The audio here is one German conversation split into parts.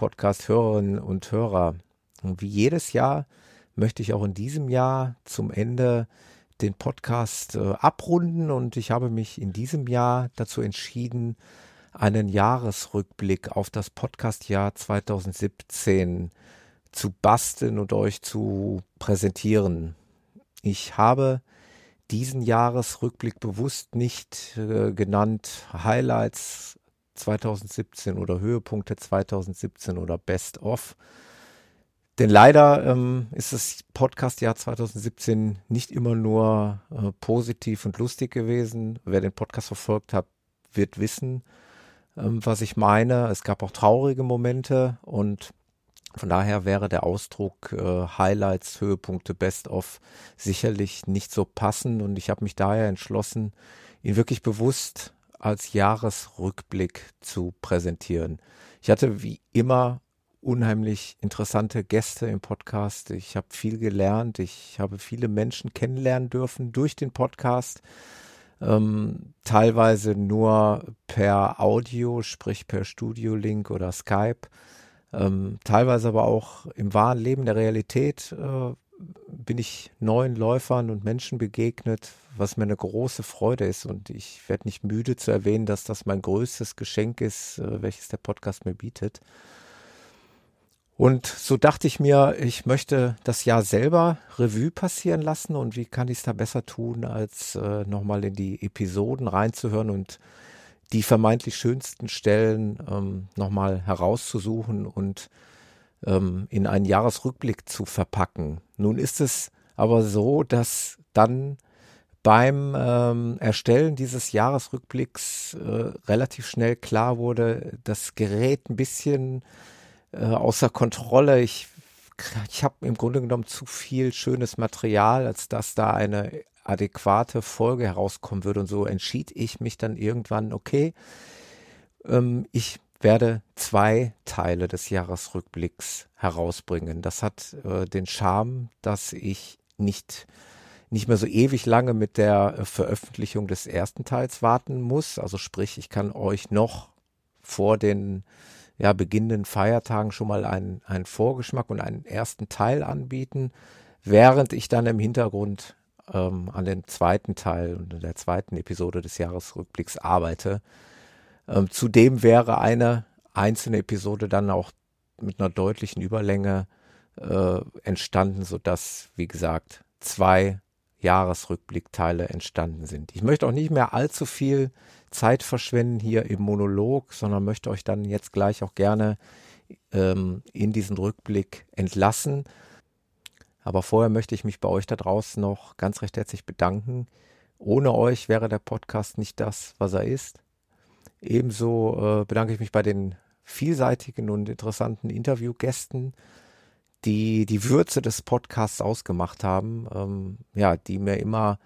Liebe Running Podcast Hörerinnen und Hörer, wie jedes Jahr möchte ich auch in diesem Jahr zum Ende den Podcast äh, abrunden und ich habe mich in diesem Jahr dazu entschieden, einen Jahresrückblick auf das Podcastjahr 2017 zu basteln und euch zu präsentieren. Ich habe diesen Jahresrückblick bewusst nicht äh, genannt Highlights 2017 oder Höhepunkte 2017 oder Best of, denn leider ähm, ist das Podcast-Jahr 2017 nicht immer nur äh, positiv und lustig gewesen. Wer den Podcast verfolgt hat, wird wissen, ähm, was ich meine. Es gab auch traurige Momente und von daher wäre der Ausdruck äh, Highlights, Höhepunkte, Best of sicherlich nicht so passend und ich habe mich daher entschlossen, ihn wirklich bewusst als Jahresrückblick zu präsentieren. Ich hatte wie immer unheimlich interessante Gäste im Podcast. Ich habe viel gelernt. Ich habe viele Menschen kennenlernen dürfen durch den Podcast. Ähm, teilweise nur per Audio, sprich per Studio-Link oder Skype. Ähm, teilweise aber auch im wahren Leben der Realität äh, bin ich neuen Läufern und Menschen begegnet, was mir eine große Freude ist. Und ich werde nicht müde zu erwähnen, dass das mein größtes Geschenk ist, äh, welches der Podcast mir bietet. Und so dachte ich mir, ich möchte das Jahr selber Revue passieren lassen und wie kann ich es da besser tun, als äh, nochmal in die Episoden reinzuhören und die vermeintlich schönsten Stellen ähm, nochmal herauszusuchen und ähm, in einen Jahresrückblick zu verpacken. Nun ist es aber so, dass dann beim ähm, Erstellen dieses Jahresrückblicks äh, relativ schnell klar wurde, das gerät ein bisschen äh, außer Kontrolle. Ich, ich habe im Grunde genommen zu viel schönes Material, als dass da eine adäquate Folge herauskommen würde. Und so entschied ich mich dann irgendwann, okay, ähm, ich werde zwei Teile des Jahresrückblicks herausbringen. Das hat äh, den Charme, dass ich nicht nicht mehr so ewig lange mit der äh, Veröffentlichung des ersten Teils warten muss. Also sprich, ich kann euch noch vor den ja, beginnenden Feiertagen schon mal einen, einen Vorgeschmack und einen ersten Teil anbieten, während ich dann im Hintergrund ähm, an dem zweiten Teil und der zweiten Episode des Jahresrückblicks arbeite. Ähm, zudem wäre eine einzelne Episode dann auch mit einer deutlichen Überlänge äh, entstanden, sodass, wie gesagt, zwei Jahresrückblickteile entstanden sind. Ich möchte auch nicht mehr allzu viel Zeit verschwenden hier im Monolog, sondern möchte euch dann jetzt gleich auch gerne ähm, in diesen Rückblick entlassen. Aber vorher möchte ich mich bei euch da draußen noch ganz recht herzlich bedanken. Ohne euch wäre der Podcast nicht das, was er ist. Ebenso äh, bedanke ich mich bei den vielseitigen und interessanten Interviewgästen, die die Würze des Podcasts ausgemacht haben, ähm, ja, die mir immer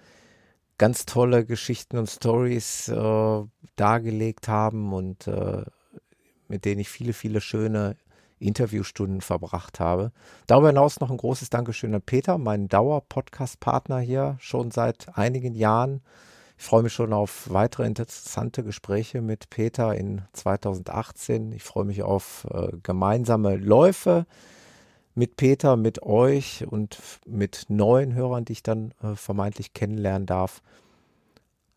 ganz tolle Geschichten und Stories äh, dargelegt haben und äh, mit denen ich viele, viele schöne Interviewstunden verbracht habe. Darüber hinaus noch ein großes Dankeschön an Peter, meinen Dauer-Podcast-Partner hier schon seit einigen Jahren. Ich freue mich schon auf weitere interessante Gespräche mit Peter in 2018. Ich freue mich auf äh, gemeinsame Läufe mit Peter, mit euch und mit neuen Hörern, die ich dann äh, vermeintlich kennenlernen darf.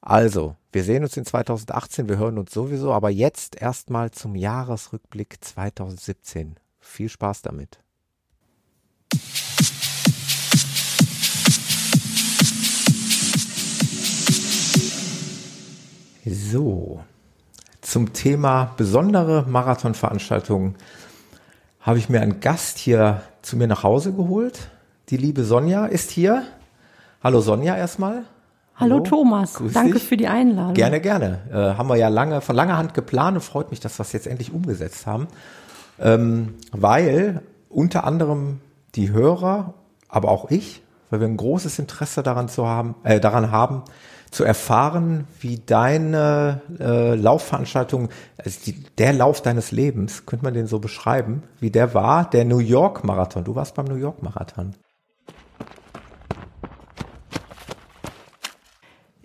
Also, wir sehen uns in 2018, wir hören uns sowieso, aber jetzt erstmal zum Jahresrückblick 2017. Viel Spaß damit. So, zum Thema besondere Marathonveranstaltungen habe ich mir einen Gast hier zu mir nach Hause geholt. Die liebe Sonja ist hier. Hallo Sonja erstmal. Hallo, Hallo Thomas, Grüß danke dich. für die Einladung. Gerne, gerne. Äh, haben wir ja lange, von langer Hand geplant und freut mich, dass wir es jetzt endlich umgesetzt haben. Ähm, weil unter anderem die Hörer, aber auch ich, weil wir ein großes Interesse daran zu haben, äh, daran haben, zu erfahren, wie deine äh, Laufveranstaltung, also die, der Lauf deines Lebens, könnte man den so beschreiben, wie der war, der New York Marathon. Du warst beim New York Marathon.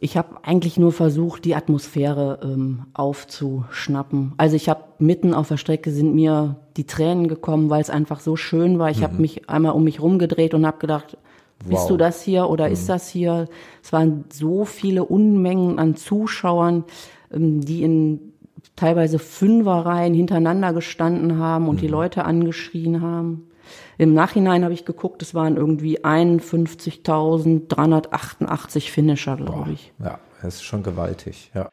Ich habe eigentlich nur versucht, die Atmosphäre ähm, aufzuschnappen. Also ich habe mitten auf der Strecke sind mir die Tränen gekommen, weil es einfach so schön war. Ich mhm. habe mich einmal um mich rumgedreht und habe gedacht, bist wow. du das hier oder mhm. ist das hier? Es waren so viele Unmengen an Zuschauern, ähm, die in teilweise Fünferreihen hintereinander gestanden haben und mhm. die Leute angeschrien haben. Im Nachhinein habe ich geguckt, es waren irgendwie 51.388 Finisher, glaube ich. Ja, das ist schon gewaltig, ja.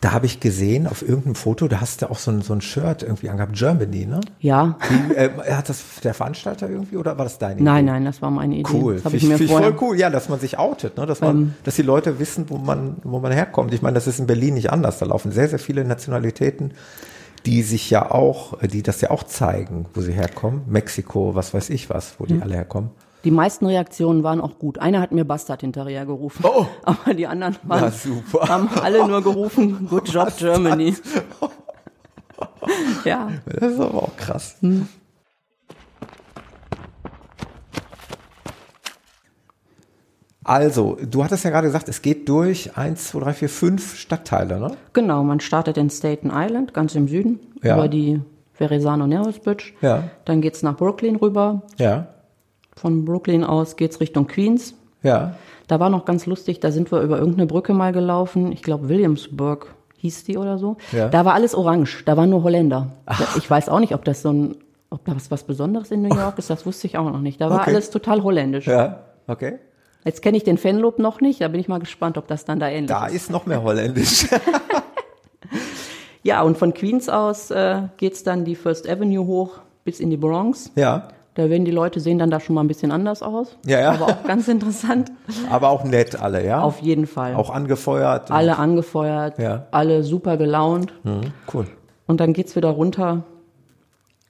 Da habe ich gesehen auf irgendeinem Foto, da hast du auch so ein, so ein Shirt irgendwie angehabt, Germany, ne? Ja. Wie, äh, hat das der Veranstalter irgendwie oder war das deine Idee? Nein, nein, das war meine Idee. Cool. Das ich, ich, ich voll cool, ja, dass man sich outet, ne? dass, man, ähm, dass die Leute wissen, wo man, wo man herkommt. Ich meine, das ist in Berlin nicht anders. Da laufen sehr, sehr viele Nationalitäten die sich ja auch, die das ja auch zeigen, wo sie herkommen. Mexiko, was weiß ich was, wo die mhm. alle herkommen. Die meisten Reaktionen waren auch gut. Einer hat mir Bastard hinterher gerufen. Oh. Aber die anderen waren, haben alle nur gerufen, Good Job Bastard. Germany. ja. Das ist aber auch krass. Hm. Also, du hattest ja gerade gesagt, es geht durch eins, zwei, drei, vier, fünf Stadtteile, ne? Genau, man startet in Staten Island, ganz im Süden, ja. über die Verrazano Narrows Bridge. Ja. Dann geht's nach Brooklyn rüber. Ja. Von Brooklyn aus geht's Richtung Queens. Ja. Da war noch ganz lustig, da sind wir über irgendeine Brücke mal gelaufen. Ich glaube, Williamsburg hieß die oder so. Ja. Da war alles orange, da waren nur Holländer. Ach. Ich weiß auch nicht, ob das so ein, ob das was Besonderes in New York ist, das wusste ich auch noch nicht. Da war okay. alles total holländisch. Ja, okay. Jetzt kenne ich den Fanlob noch nicht, da bin ich mal gespannt, ob das dann da ähnlich da ist. Da ist noch mehr holländisch. ja, und von Queens aus äh, es dann die First Avenue hoch bis in die Bronx. Ja. Da werden die Leute sehen dann da schon mal ein bisschen anders aus. Ja, ja. Aber auch ganz interessant. Aber auch nett alle, ja? Auf jeden Fall. Auch angefeuert. Alle angefeuert. Ja. Alle super gelaunt. Mhm, cool. Und dann geht's wieder runter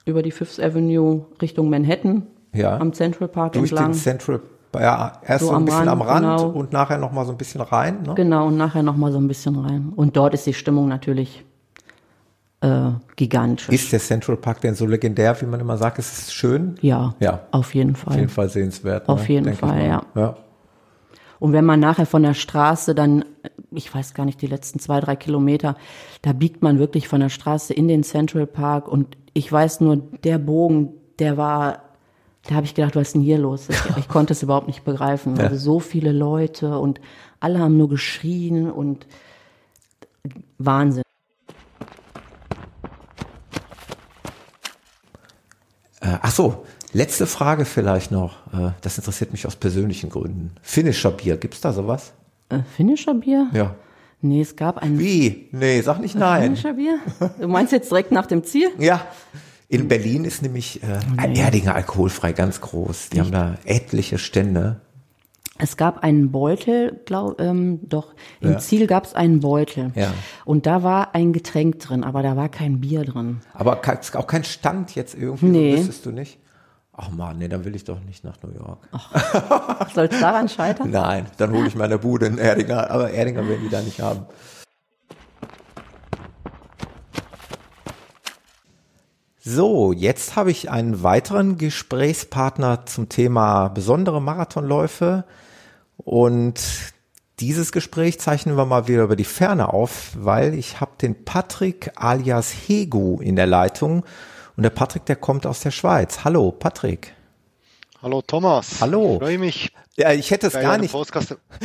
über die Fifth Avenue Richtung Manhattan. Ja. Am Central Park Durch entlang. Den Central ja, erst so, so ein bisschen Rand, am Rand genau. und nachher noch mal so ein bisschen rein. Ne? Genau, und nachher noch mal so ein bisschen rein. Und dort ist die Stimmung natürlich äh, gigantisch. Ist der Central Park denn so legendär, wie man immer sagt? Ist es schön? Ja, ja, auf jeden Fall. Auf jeden Fall sehenswert. Ne? Auf jeden Fall, ja. ja. Und wenn man nachher von der Straße dann, ich weiß gar nicht, die letzten zwei, drei Kilometer, da biegt man wirklich von der Straße in den Central Park und ich weiß nur, der Bogen, der war da habe ich gedacht, was ist denn hier los? Ich, ich konnte es überhaupt nicht begreifen. Ja. Also so viele Leute und alle haben nur geschrien und Wahnsinn. Äh, ach so, letzte Frage vielleicht noch. Äh, das interessiert mich aus persönlichen Gründen. Finnischer Bier, gibt's da sowas? Äh, Finnischer Bier? Ja. Nee, es gab ein. Wie? Nee, sag nicht nein. Finnischer Bier? Du meinst jetzt direkt nach dem Ziel? Ja. In Berlin ist nämlich äh, ein Erdinger alkoholfrei ganz groß. Die Nicht? haben da etliche Stände. Es gab einen Beutel, glaub, ähm, doch im ja. Ziel gab es einen Beutel. Ja. Und da war ein Getränk drin, aber da war kein Bier drin. Aber auch kein Stand jetzt irgendwie, nee. so wüsstest du nicht? Ach man, nee, dann will ich doch nicht nach New York. Soll es daran scheitern? Nein, dann hole ich meine Bude in Erdinger, aber Erdinger werden die da nicht haben. So, jetzt habe ich einen weiteren Gesprächspartner zum Thema besondere Marathonläufe und dieses Gespräch zeichnen wir mal wieder über die Ferne auf, weil ich habe den Patrick alias Hegu in der Leitung und der Patrick, der kommt aus der Schweiz. Hallo, Patrick. Hallo Thomas. Hallo. Ich freue mich. Ja, ich hätte es gar nicht.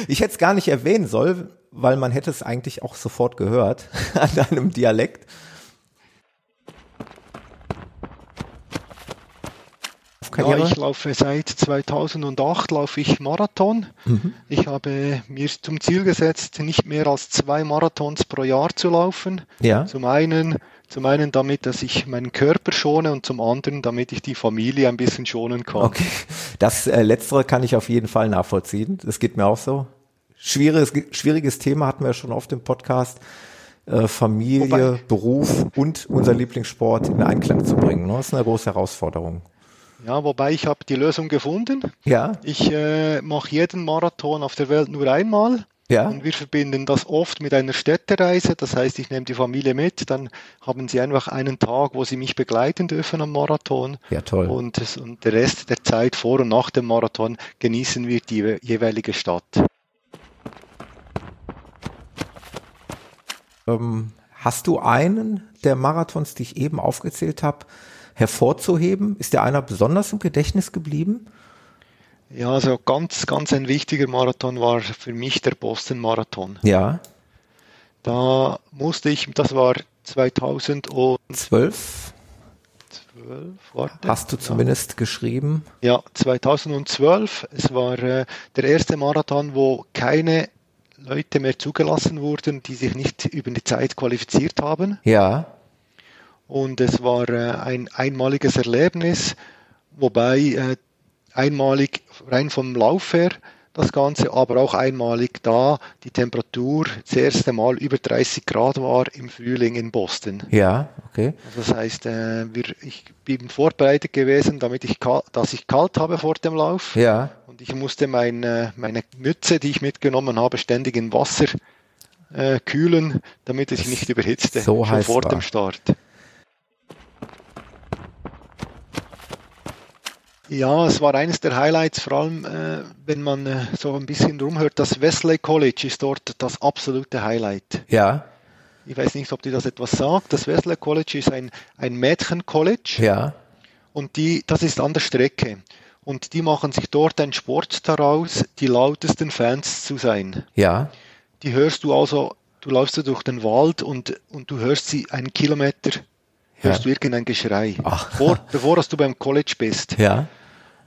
Ich hätte es gar nicht erwähnen sollen, weil man hätte es eigentlich auch sofort gehört an deinem Dialekt. Karriere? Ja, ich laufe seit 2008 laufe ich Marathon. Mhm. Ich habe mir zum Ziel gesetzt, nicht mehr als zwei Marathons pro Jahr zu laufen. Ja. Zum einen, zum einen damit, dass ich meinen Körper schone und zum anderen, damit ich die Familie ein bisschen schonen kann. Okay, das äh, Letztere kann ich auf jeden Fall nachvollziehen. Das geht mir auch so. Schwieriges, schwieriges Thema hatten wir schon oft im Podcast. Äh, Familie, Wobei, Beruf und unser Lieblingssport in Einklang zu bringen. Ne? Das ist eine große Herausforderung. Ja, wobei ich habe die Lösung gefunden. Ja. Ich äh, mache jeden Marathon auf der Welt nur einmal. Ja. Und wir verbinden das oft mit einer Städtereise. Das heißt, ich nehme die Familie mit, dann haben sie einfach einen Tag, wo sie mich begleiten dürfen am Marathon. Ja, toll. Und, und der Rest der Zeit vor und nach dem Marathon genießen wir die jeweilige Stadt. Ähm, hast du einen der Marathons, die ich eben aufgezählt habe, hervorzuheben? Ist dir einer besonders im Gedächtnis geblieben? Ja, also ganz, ganz ein wichtiger Marathon war für mich der Boston-Marathon. Ja. Da musste ich, das war 2012. 12, warte. Hast du zumindest ja. geschrieben? Ja, 2012. Es war äh, der erste Marathon, wo keine Leute mehr zugelassen wurden, die sich nicht über die Zeit qualifiziert haben. Ja. Und es war äh, ein einmaliges Erlebnis, wobei äh, einmalig rein vom Lauf her das Ganze, aber auch einmalig da die Temperatur das erste Mal über 30 Grad war im Frühling in Boston. Ja, okay. Also das heißt, äh, wir, ich bin vorbereitet gewesen, damit ich, dass ich kalt habe vor dem Lauf. Ja. Und ich musste meine, meine Mütze, die ich mitgenommen habe, ständig in Wasser äh, kühlen, damit es sich nicht überhitzte so schon vor war. dem Start. Ja, es war eines der Highlights, vor allem äh, wenn man äh, so ein bisschen rumhört. Das Wesley College ist dort das absolute Highlight. Ja. Ich weiß nicht, ob dir das etwas sagt. Das Wesley College ist ein, ein Mädchen-College. Ja. Und die, das ist an der Strecke. Und die machen sich dort einen Sport daraus, die lautesten Fans zu sein. Ja. Die hörst du also, du läufst durch den Wald und, und du hörst sie einen Kilometer hörst ja. du irgendein Geschrei, vor, bevor du beim College bist. Ja.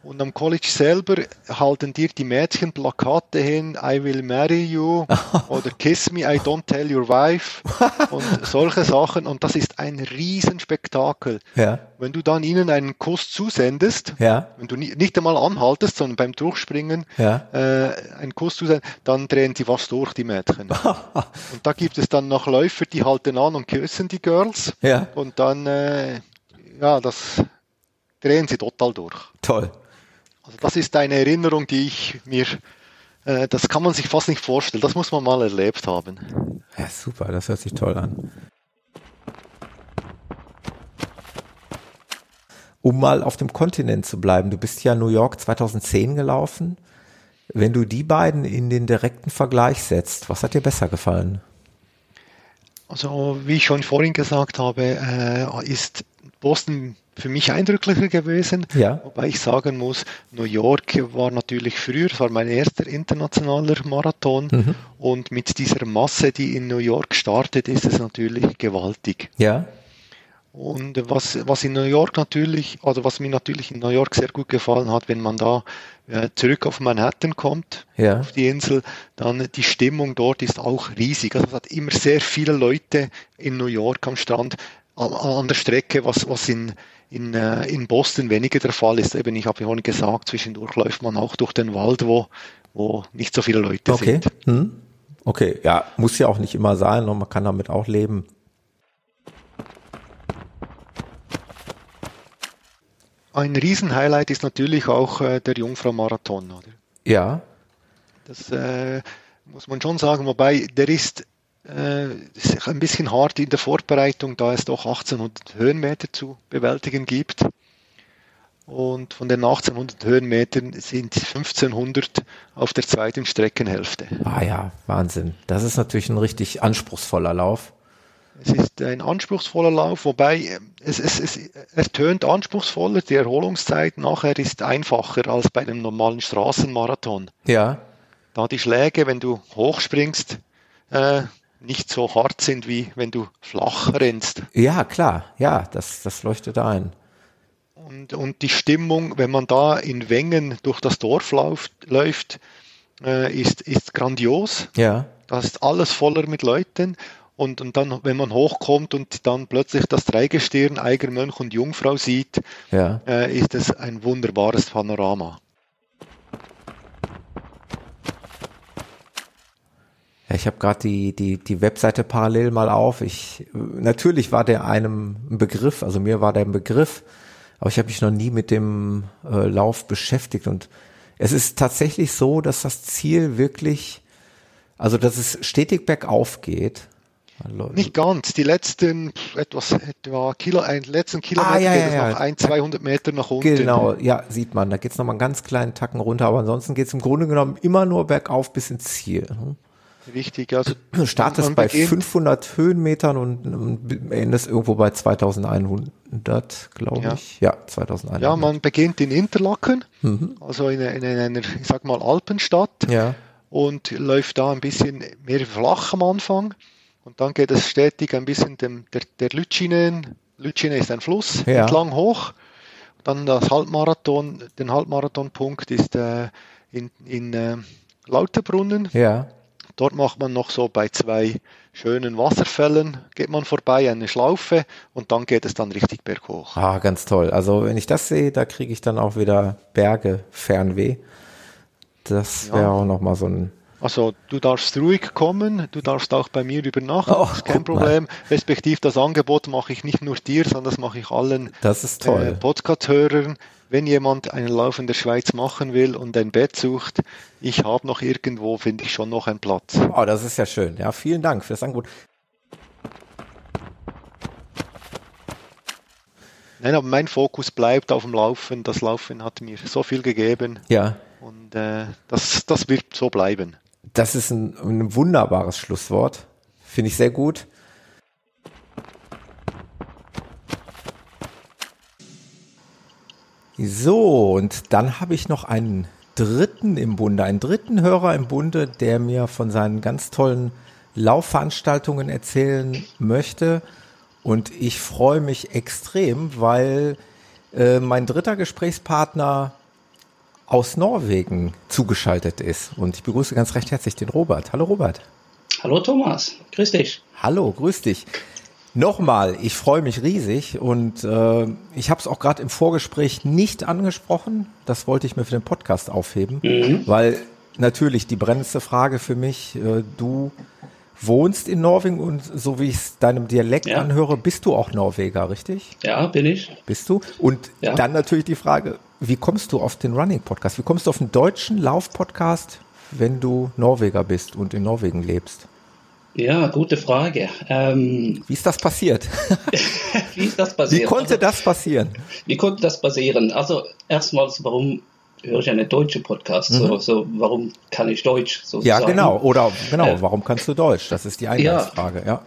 Und am College selber halten dir die Mädchen Plakate hin, I will marry you oder Kiss me, I don't tell your wife und solche Sachen. Und das ist ein Riesenspektakel. Ja. Wenn du dann ihnen einen Kuss zusendest, ja. wenn du nicht einmal anhaltest, sondern beim Durchspringen ja. äh, einen Kuss zusendest, dann drehen sie fast durch, die Mädchen. und da gibt es dann noch Läufer, die halten an und küssen die Girls. Ja. Und dann, äh, ja, das drehen sie total durch. Toll. Also das ist eine Erinnerung, die ich mir, äh, das kann man sich fast nicht vorstellen. Das muss man mal erlebt haben. Ja, super, das hört sich toll an. Um mal auf dem Kontinent zu bleiben, du bist ja New York 2010 gelaufen. Wenn du die beiden in den direkten Vergleich setzt, was hat dir besser gefallen? Also wie ich schon vorhin gesagt habe, äh, ist Boston für mich eindrücklicher gewesen. Ja. Wobei ich sagen muss, New York war natürlich früher, es war mein erster internationaler Marathon mhm. und mit dieser Masse, die in New York startet, ist es natürlich gewaltig. Ja. Und was, was in New York natürlich, also was mir natürlich in New York sehr gut gefallen hat, wenn man da äh, zurück auf Manhattan kommt, ja. auf die Insel, dann die Stimmung dort ist auch riesig. Also es hat immer sehr viele Leute in New York am Strand, an, der Strecke, was, was in, in, äh, in Boston weniger der Fall ist. Eben, ich habe vorhin gesagt, zwischendurch läuft man auch durch den Wald, wo, wo nicht so viele Leute okay. sind. Hm. Okay, ja, muss ja auch nicht immer sein und man kann damit auch leben. Ein Riesenhighlight ist natürlich auch äh, der Jungfrau-Marathon, oder? Ja. Das äh, muss man schon sagen, wobei der ist äh, ist ein bisschen hart in der Vorbereitung, da es doch 1800 Höhenmeter zu bewältigen gibt. Und von den 1800 Höhenmetern sind 1500 auf der zweiten Streckenhälfte. Ah ja, Wahnsinn. Das ist natürlich ein richtig anspruchsvoller Lauf. Es ist ein anspruchsvoller Lauf, wobei äh, es, es, es, es tönt anspruchsvoller. Die Erholungszeit nachher ist einfacher als bei einem normalen Straßenmarathon. Ja. Da die Schläge, wenn du hochspringst, äh, nicht so hart sind, wie wenn du flach rennst. Ja, klar, ja, das, das leuchtet ein. Und, und die Stimmung, wenn man da in Wengen durch das Dorf läuft, läuft äh, ist, ist grandios. Ja. Da ist alles voller mit Leuten. Und, und dann, wenn man hochkommt und dann plötzlich das Dreigestirn, Eigermönch und Jungfrau sieht, ja. äh, ist es ein wunderbares Panorama. Ja, ich habe gerade die, die, die Webseite parallel mal auf. Ich, natürlich war der einem ein Begriff, also mir war der ein Begriff, aber ich habe mich noch nie mit dem äh, Lauf beschäftigt und es ist tatsächlich so, dass das Ziel wirklich, also dass es stetig bergauf geht. Nicht ganz. Die letzten etwas etwa Kilo, ein letzten Kilometer ah, ja, geht ja, es noch ein, 200 Meter nach unten. Genau, ja, sieht man. Da geht es nochmal einen ganz kleinen Tacken runter, aber ansonsten geht es im Grunde genommen immer nur bergauf bis ins Ziel. Richtig, also du startest bei 500 Höhenmetern und, endest irgendwo bei 2100, glaube ja. ich. Ja, 2100. Ja, man beginnt in Interlaken, mhm. also in, in, in, einer, ich sag mal, Alpenstadt. Ja. Und läuft da ein bisschen mehr flach am Anfang. Und dann geht es stetig ein bisschen dem, der, der Lütschinen, Lütschine ist ein Fluss, ja. entlang hoch. Dann das Halbmarathon, den Halbmarathonpunkt ist äh, in, in äh, Lauterbrunnen. Ja. Dort macht man noch so bei zwei schönen Wasserfällen, geht man vorbei, eine Schlaufe und dann geht es dann richtig berghoch. Ah, ganz toll. Also wenn ich das sehe, da kriege ich dann auch wieder Berge Fernweh. Das wäre ja. auch nochmal so ein also du darfst ruhig kommen, du darfst auch bei mir übernachten, oh, kein Problem. Mal. Respektiv das Angebot mache ich nicht nur dir, sondern das mache ich allen äh, Podcast-Hörern wenn jemand einen Lauf in der Schweiz machen will und ein Bett sucht, ich habe noch irgendwo, finde ich schon noch einen Platz. Oh, das ist ja schön. Ja, vielen Dank für das Angebot. Nein, aber mein Fokus bleibt auf dem Laufen. Das Laufen hat mir so viel gegeben. Ja. Und äh, das, das wird so bleiben. Das ist ein, ein wunderbares Schlusswort. Finde ich sehr gut. So, und dann habe ich noch einen dritten im Bunde, einen dritten Hörer im Bunde, der mir von seinen ganz tollen Laufveranstaltungen erzählen möchte. Und ich freue mich extrem, weil äh, mein dritter Gesprächspartner aus Norwegen zugeschaltet ist. Und ich begrüße ganz recht herzlich den Robert. Hallo Robert. Hallo Thomas, grüß dich. Hallo, grüß dich. Nochmal, ich freue mich riesig und äh, ich habe es auch gerade im Vorgespräch nicht angesprochen. Das wollte ich mir für den Podcast aufheben, mhm. weil natürlich die brennendste Frage für mich, äh, du wohnst in Norwegen und so wie ich es deinem Dialekt ja. anhöre, bist du auch Norweger, richtig? Ja, bin ich. Bist du? Und ja. dann natürlich die Frage, wie kommst du auf den Running Podcast? Wie kommst du auf den deutschen Lauf Podcast, wenn du Norweger bist und in Norwegen lebst? Ja, gute Frage. Ähm, Wie ist das passiert? Wie ist das passiert? Wie konnte also, das passieren? Wie konnte das passieren? Also erstmals, warum höre ich eine deutsche Podcast? Mhm. So, so, warum kann ich Deutsch? Sozusagen? Ja, genau. Oder genau, äh, warum kannst du Deutsch? Das ist die Eingangsfrage. Ja. ja.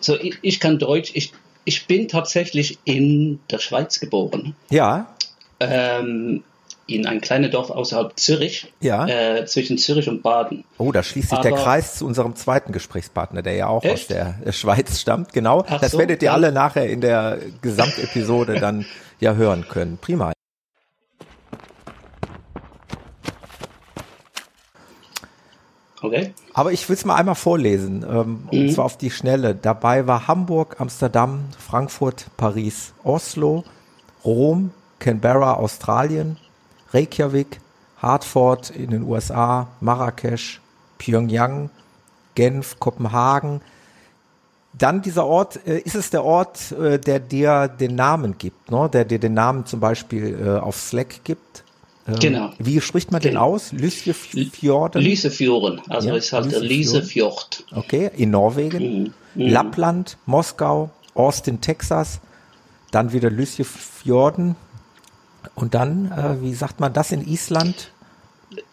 So, ich, ich kann Deutsch. Ich, ich bin tatsächlich in der Schweiz geboren. Ja. Ähm, in ein kleines Dorf außerhalb Zürich, ja. äh, zwischen Zürich und Baden. Oh, da schließt sich Aber, der Kreis zu unserem zweiten Gesprächspartner, der ja auch echt? aus der Schweiz stammt. Genau, Ach das so, werdet ihr ja. alle nachher in der Gesamtepisode dann ja hören können. Prima. Okay. Aber ich will es mal einmal vorlesen, ähm, mhm. und zwar auf die Schnelle. Dabei war Hamburg, Amsterdam, Frankfurt, Paris, Oslo, Rom, Canberra, Australien, Reykjavik, Hartford in den USA, Marrakesch, Pyongyang, Genf, Kopenhagen. Dann dieser Ort, äh, ist es der Ort, äh, der dir den Namen gibt, ne? der dir den Namen zum Beispiel äh, auf Slack gibt? Ähm, genau. Wie spricht man genau. den aus? Lysefjorden? Lysefjorden, also ja, ist halt Lysefjord. Okay, in Norwegen. Mhm. Lappland, Moskau, Austin, Texas, dann wieder Lysefjorden, und dann, äh, wie sagt man das in Island?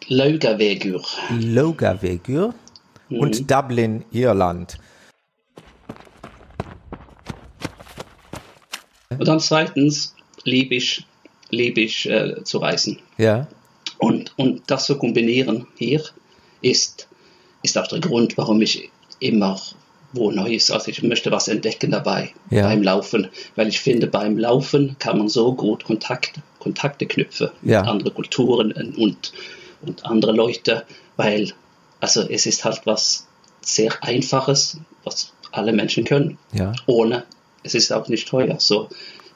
Laugavegur. Laugavegur. Mhm. Und Dublin, Irland. Und dann zweitens liebe ich, lieb ich äh, zu reisen. Ja. Und, und das zu kombinieren hier ist, ist auch der Grund, warum ich immer wo Neues. Also ich möchte was entdecken dabei ja. beim Laufen, weil ich finde, beim Laufen kann man so gut Kontakt, Kontakte knüpfen ja. mit anderen Kulturen und, und andere Leute, weil also es ist halt was sehr Einfaches, was alle Menschen können, ja. ohne, es ist auch nicht teuer. So,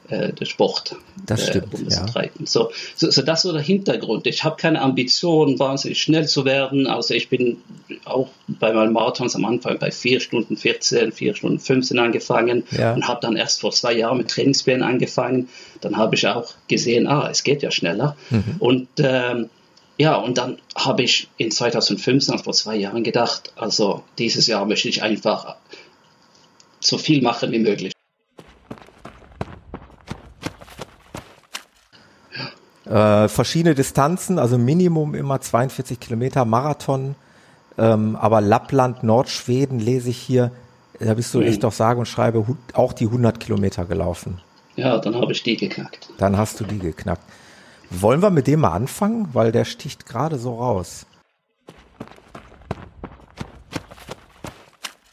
äh, der Sport das äh, stimmt, äh, ja. So, so, so das so der Hintergrund. Ich habe keine Ambition, wahnsinnig schnell zu werden. Also ich bin auch bei meinen Marathons am Anfang bei 4 Stunden 14, 4 Stunden 15 angefangen ja. und habe dann erst vor zwei Jahren mit Trainingsplänen angefangen. Dann habe ich auch gesehen, ah, es geht ja schneller. Mhm. Und ähm, ja, und dann habe ich in 2015, also vor zwei Jahren, gedacht, also dieses Jahr möchte ich einfach so viel machen wie möglich. Äh, verschiedene Distanzen, also Minimum immer 42 Kilometer Marathon, ähm, aber Lappland, Nordschweden lese ich hier, da bist du mhm. echt doch sage und schreibe auch die 100 Kilometer gelaufen. Ja, dann habe ich die geknackt. Dann hast du die geknackt. Wollen wir mit dem mal anfangen, weil der sticht gerade so raus.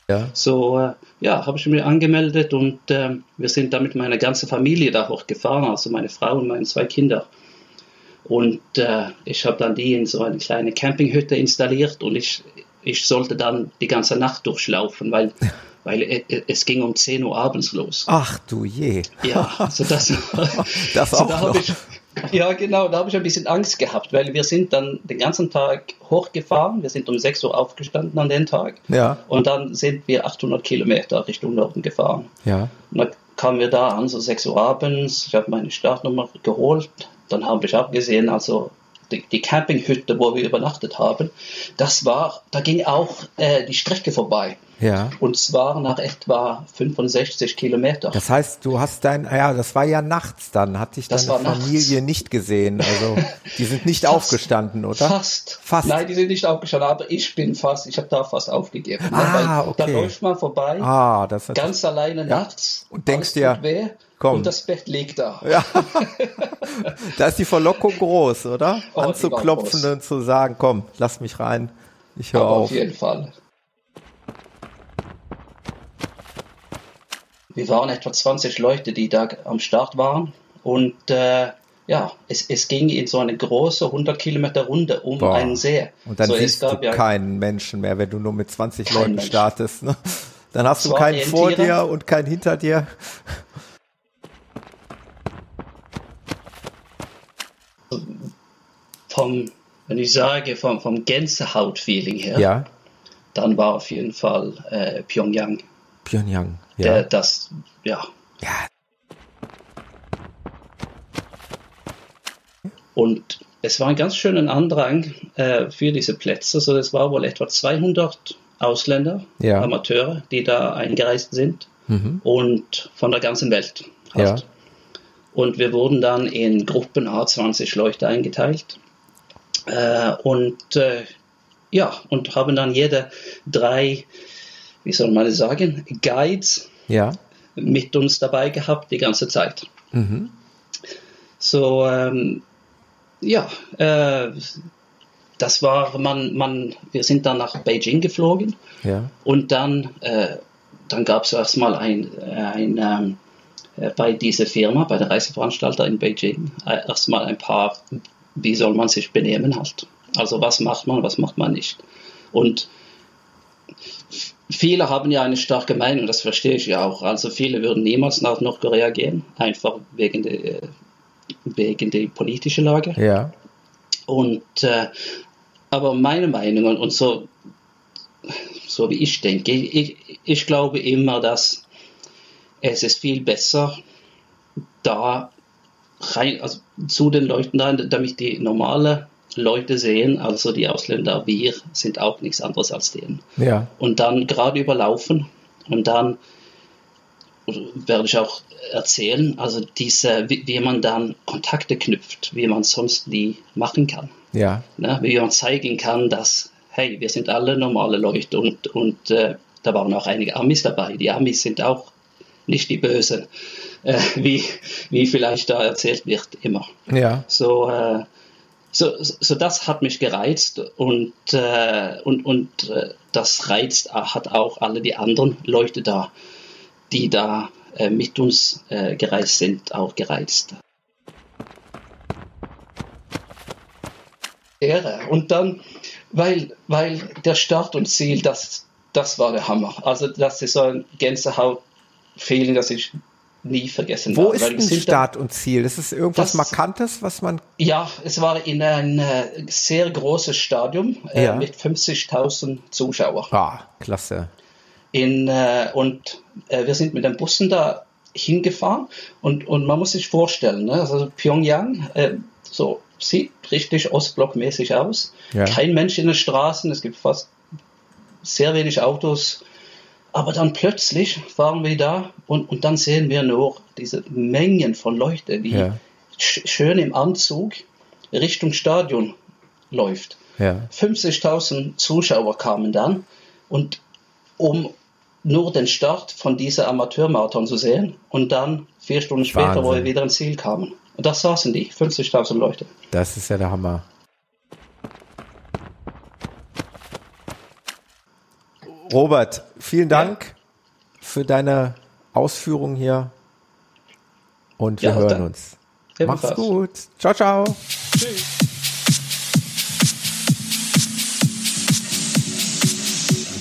Ja. So, äh, ja, habe ich mich angemeldet und äh, wir sind da mit meiner ganzen Familie da hochgefahren, also meine Frau und meine zwei Kinder. Und äh, ich habe dann die in so eine kleine Campinghütte installiert und ich, ich sollte dann die ganze Nacht durchlaufen, weil, weil es ging um 10 Uhr abends los. Ach du je. Ja, also das, das so, auch da noch. Ich, ja, genau, da habe ich ein bisschen Angst gehabt, weil wir sind dann den ganzen Tag hochgefahren. Wir sind um 6 Uhr aufgestanden an den Tag. Ja. Und dann sind wir 800 Kilometer Richtung Norden gefahren. Ja. Und dann kamen wir da an, so 6 Uhr abends. Ich habe meine Startnummer geholt, dann habe ich auch gesehen, also die, die, Campinghütte, wo wir übernachtet haben, das war, da ging auch äh, die Strecke vorbei. Ja. Und zwar nach etwa 65 Kilometer. Das heißt, du hast dein, ja, das war ja nachts dann, hatte ich deine Familie nachts. nicht gesehen. Also die sind nicht fast, aufgestanden, oder? Fast. Fast. Nein, die sind nicht aufgestanden, aber ich bin fast, ich habe da fast aufgegeben. Ah, okay. Da läuft man vorbei, ah, das ganz alleine ja? nachts. Und denkst dir, Komm. Und das Bett liegt da. Ja. da ist die Verlockung groß, oder? Oh, Anzuklopfen und zu sagen, komm, lass mich rein. Ich höre auf. Auf jeden Fall. Wir waren etwa 20 Leute, die da am Start waren. Und äh, ja, es, es ging in so eine große 100 Kilometer Runde um Boah. einen See. Und dann so, siehst du ja keinen Menschen mehr, wenn du nur mit 20 Leuten Mensch. startest. Ne? Dann hast du keinen vor dir und keinen hinter dir. Vom, wenn ich sage, vom, vom Gänsehaut-Feeling her, ja. dann war auf jeden Fall äh, Pyongyang. Pyongyang, ja. Der, das, ja. Ja. Und es war ein ganz schöner Andrang äh, für diese Plätze. Also es war wohl etwa 200 Ausländer, ja. Amateure, die da eingereist sind mhm. und von der ganzen Welt. Ja. Und wir wurden dann in Gruppen A20 Leute eingeteilt. Äh, und äh, ja, und haben dann jede drei, wie soll man sagen, Guides ja. mit uns dabei gehabt die ganze Zeit. Mhm. So, ähm, ja, äh, das war, man, man, wir sind dann nach Beijing geflogen ja. und dann, äh, dann gab es erstmal ein, ein ähm, äh, bei dieser Firma, bei der Reiseveranstalter in Beijing, äh, erstmal ein paar wie soll man sich benehmen halt. Also was macht man, was macht man nicht. Und viele haben ja eine starke Meinung, das verstehe ich ja auch. Also viele würden niemals nach Nordkorea gehen, einfach wegen der, wegen der politischen Lage. Ja. Und äh, aber meine Meinung und, und so, so wie ich denke, ich, ich glaube immer, dass es ist viel besser, da rein, also zu den Leuten da, damit die normale Leute sehen, also die Ausländer, wir sind auch nichts anderes als denen. Ja. Und dann gerade überlaufen und dann werde ich auch erzählen, also diese, wie, wie man dann Kontakte knüpft, wie man sonst nie machen kann. Ja. Ne? Wie man zeigen kann, dass, hey, wir sind alle normale Leute und, und äh, da waren auch einige Amis dabei. Die Amis sind auch nicht die Bösen äh, wie, wie vielleicht da erzählt wird, immer. Ja. So, äh, so, so das hat mich gereizt und, äh, und, und äh, das reizt hat auch alle die anderen Leute da, die da äh, mit uns äh, gereist sind, auch gereizt. Und dann, weil, weil der Start und Ziel, das, das war der Hammer. Also das ist so ein Gänsehaut-Feeling, das ich nie vergessen Wo ist denn Start und Ziel? Ist es irgendwas das, Markantes, was man. Ja, es war in ein äh, sehr großes Stadion äh, ja. mit 50.000 Zuschauern. Ah, klasse. In, äh, und äh, wir sind mit den Bussen da hingefahren und, und man muss sich vorstellen, ne? also Pyongyang, äh, so sieht richtig ostblockmäßig aus. Ja. Kein Mensch in den Straßen, es gibt fast sehr wenig Autos aber dann plötzlich waren wir da und, und dann sehen wir nur diese Mengen von Leuten, die ja. sch schön im Anzug Richtung Stadion läuft. Ja. 50.000 Zuschauer kamen dann und um nur den Start von dieser Amateurmarathon zu sehen und dann vier Stunden später, Wahnsinn. wo wir wieder ins Ziel kamen. Und das saßen die, 50.000 Leute. Das ist ja der Hammer. Robert, vielen Dank ja. für deine Ausführungen hier und wir ja, hören uns. Mach's gut. Ciao, ciao. Tschüss.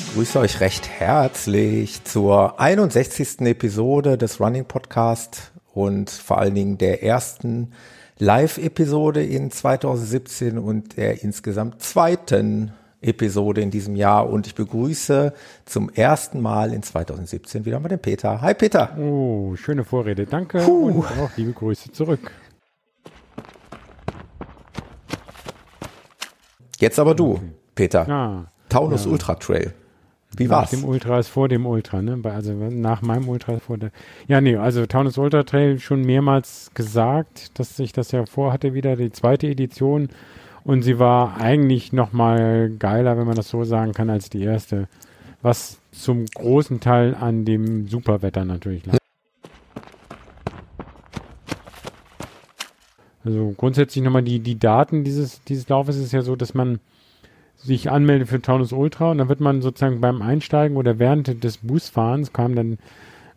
Ich grüße euch recht herzlich zur 61. Episode des Running Podcast und vor allen Dingen der ersten Live-Episode in 2017 und der insgesamt zweiten Episode in diesem Jahr und ich begrüße zum ersten Mal in 2017 wieder mal den Peter. Hi Peter. Oh, schöne Vorrede. Danke Puh. und auch liebe Grüße zurück. Jetzt aber du, Peter. Ah, Taunus ja. Ultra Trail. Wie war's? Nach dem Ultra ist vor dem Ultra, ne? Also nach meinem Ultra ist vor der. Ja, nee, also Taunus Ultra Trail schon mehrmals gesagt, dass ich das ja vorhatte, wieder die zweite Edition und sie war eigentlich noch mal geiler, wenn man das so sagen kann, als die erste. Was zum großen Teil an dem Superwetter natürlich lag. Also grundsätzlich nochmal die, die Daten dieses, dieses Laufes ist ja so, dass man sich anmeldet für Taunus Ultra und dann wird man sozusagen beim Einsteigen oder während des Busfahrens kam dann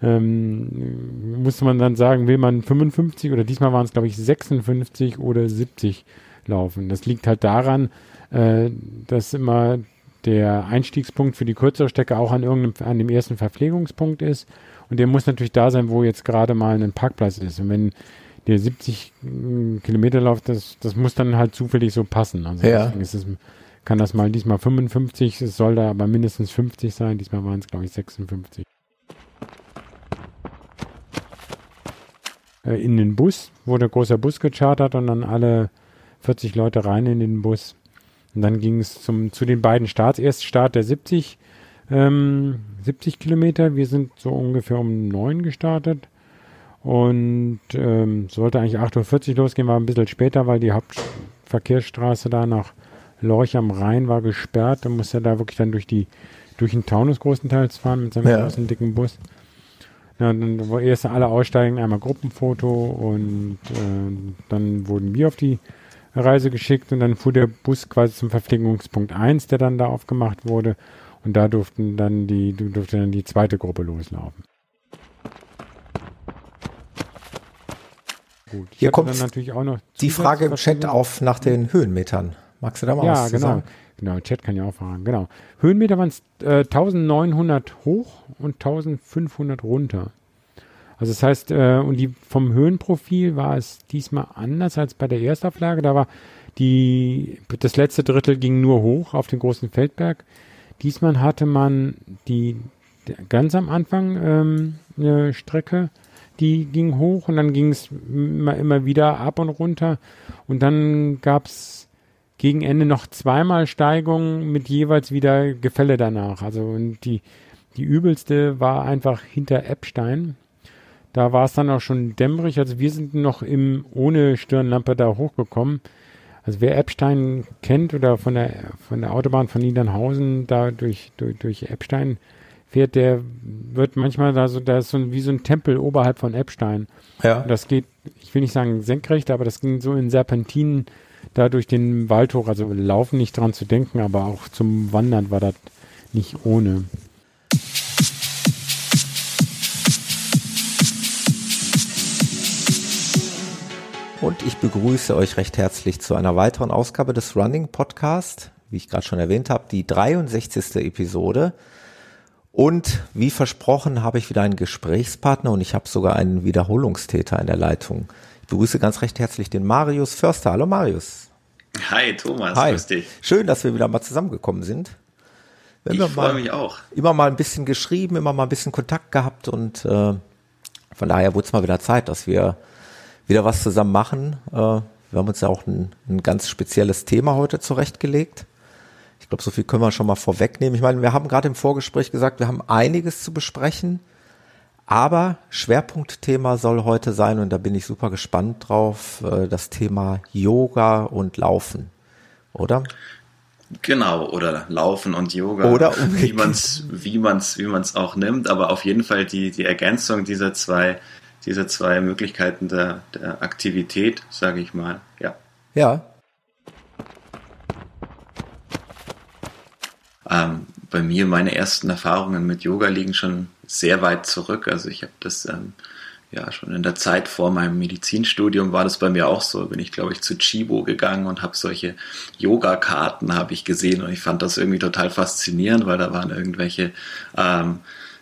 ähm, musste man dann sagen, will man 55 oder diesmal waren es glaube ich 56 oder 70 laufen. Das liegt halt daran, äh, dass immer der Einstiegspunkt für die kürzere Strecke auch an irgendeinem, an dem ersten Verpflegungspunkt ist. Und der muss natürlich da sein, wo jetzt gerade mal ein Parkplatz ist. Und wenn der 70 mm, Kilometer läuft, das, das muss dann halt zufällig so passen. Also ja. es, kann das mal diesmal 55, es soll da aber mindestens 50 sein. Diesmal waren es, glaube ich, 56. Äh, in den Bus wurde ein großer Bus gechartert und dann alle 40 Leute rein in den Bus. Und dann ging es zum, zu den beiden Starts. Erst Start der 70, ähm, 70 Kilometer. Wir sind so ungefähr um 9 gestartet. Und ähm, sollte eigentlich 8.40 Uhr losgehen, war ein bisschen später, weil die Hauptverkehrsstraße da nach Lorch am Rhein war gesperrt. Da musste er da wirklich dann durch die durch den Taunus großenteils fahren mit seinem ja. großen dicken Bus. Ja, dann wo erst alle aussteigen, einmal Gruppenfoto und äh, dann wurden wir auf die Reise geschickt und dann fuhr der Bus quasi zum Verpflegungspunkt 1, der dann da aufgemacht wurde. Und da durften dann die, durfte dann die zweite Gruppe loslaufen. Gut. Hier kommt dann natürlich auch noch die Frage im Chat auf nach den Höhenmetern. Magst du da mal ja, was genau. sagen? Genau, Chat kann ja auch fragen. Genau. Höhenmeter waren es äh, 1900 hoch und 1500 runter. Also das heißt, äh, und die vom Höhenprofil war es diesmal anders als bei der Erstauflage. Da war die, das letzte Drittel ging nur hoch auf den großen Feldberg. Diesmal hatte man die ganz am Anfang ähm, eine Strecke, die ging hoch und dann ging es immer, immer wieder ab und runter. Und dann gab es gegen Ende noch zweimal Steigungen mit jeweils wieder Gefälle danach. Also und die, die übelste war einfach hinter Eppstein. Da war es dann auch schon dämmerig. Also wir sind noch im ohne Stirnlampe da hochgekommen. Also wer Eppstein kennt oder von der von der Autobahn von Niedernhausen da durch, durch, durch Eppstein fährt, der wird manchmal da so, da ist so wie so ein Tempel oberhalb von Eppstein. Ja. Und das geht, ich will nicht sagen senkrecht, aber das ging so in Serpentinen da durch den Wald hoch. Also laufen nicht dran zu denken, aber auch zum Wandern war das nicht ohne. Und ich begrüße euch recht herzlich zu einer weiteren Ausgabe des Running Podcast. Wie ich gerade schon erwähnt habe, die 63. Episode. Und wie versprochen habe ich wieder einen Gesprächspartner und ich habe sogar einen Wiederholungstäter in der Leitung. Ich begrüße ganz recht herzlich den Marius Förster. Hallo Marius. Hi Thomas, Hi. grüß dich. Schön, dass wir wieder mal zusammengekommen sind. Wenn ich freue mich auch. Immer mal ein bisschen geschrieben, immer mal ein bisschen Kontakt gehabt und äh, von daher wurde es mal wieder Zeit, dass wir wieder was zusammen machen. Äh, wir haben uns ja auch ein, ein ganz spezielles Thema heute zurechtgelegt. Ich glaube, so viel können wir schon mal vorwegnehmen. Ich meine, wir haben gerade im Vorgespräch gesagt, wir haben einiges zu besprechen, aber Schwerpunktthema soll heute sein und da bin ich super gespannt drauf, äh, das Thema Yoga und Laufen, oder? Genau, oder Laufen und Yoga. Oder wie man es wie man's, wie man's auch nimmt, aber auf jeden Fall die, die Ergänzung dieser zwei, dieser zwei Möglichkeiten der, der Aktivität, sage ich mal. Ja. Ja, Ähm, bei mir, meine ersten Erfahrungen mit Yoga liegen schon sehr weit zurück. Also ich habe das ähm, ja schon in der Zeit vor meinem Medizinstudium war das bei mir auch so. Bin ich, glaube ich, zu Chibo gegangen und habe solche Yoga-Karten habe ich gesehen und ich fand das irgendwie total faszinierend, weil da waren irgendwelche ähm,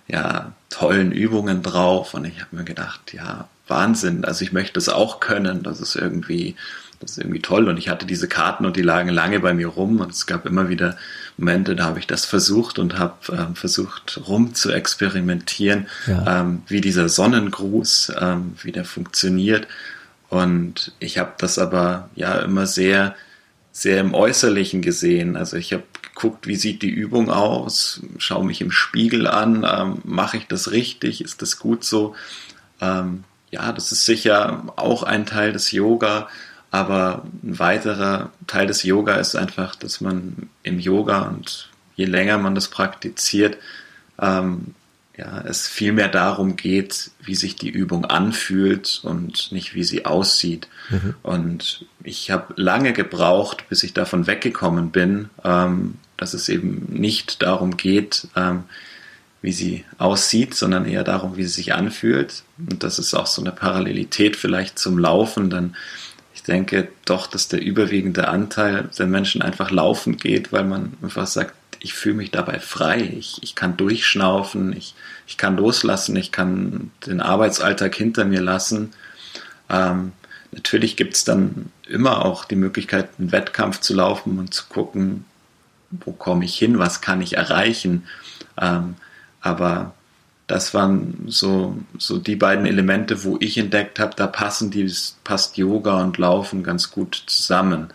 ja, tollen Übungen drauf und ich habe mir gedacht, ja, Wahnsinn, also ich möchte es auch können, das ist irgendwie, das ist irgendwie toll und ich hatte diese Karten und die lagen lange bei mir rum und es gab immer wieder Momente, da habe ich das versucht und habe ähm, versucht rum zu experimentieren, ja. ähm, wie dieser Sonnengruß, ähm, wie der funktioniert. Und ich habe das aber ja immer sehr, sehr im Äußerlichen gesehen. Also ich habe geguckt, wie sieht die Übung aus, schaue mich im Spiegel an, ähm, mache ich das richtig, ist das gut so? Ähm, ja, das ist sicher auch ein Teil des Yoga aber ein weiterer Teil des Yoga ist einfach, dass man im Yoga und je länger man das praktiziert, ähm, ja, es viel mehr darum geht, wie sich die Übung anfühlt und nicht wie sie aussieht. Mhm. Und ich habe lange gebraucht, bis ich davon weggekommen bin, ähm, dass es eben nicht darum geht, ähm, wie sie aussieht, sondern eher darum, wie sie sich anfühlt. Und das ist auch so eine Parallelität vielleicht zum Laufen, dann ich denke doch, dass der überwiegende Anteil der Menschen einfach laufen geht, weil man einfach sagt, ich fühle mich dabei frei, ich, ich kann durchschnaufen, ich, ich kann loslassen, ich kann den Arbeitsalltag hinter mir lassen. Ähm, natürlich gibt es dann immer auch die Möglichkeit, einen Wettkampf zu laufen und zu gucken, wo komme ich hin, was kann ich erreichen. Ähm, aber das waren so, so die beiden Elemente, wo ich entdeckt habe, da passen die, passt Yoga und Laufen ganz gut zusammen.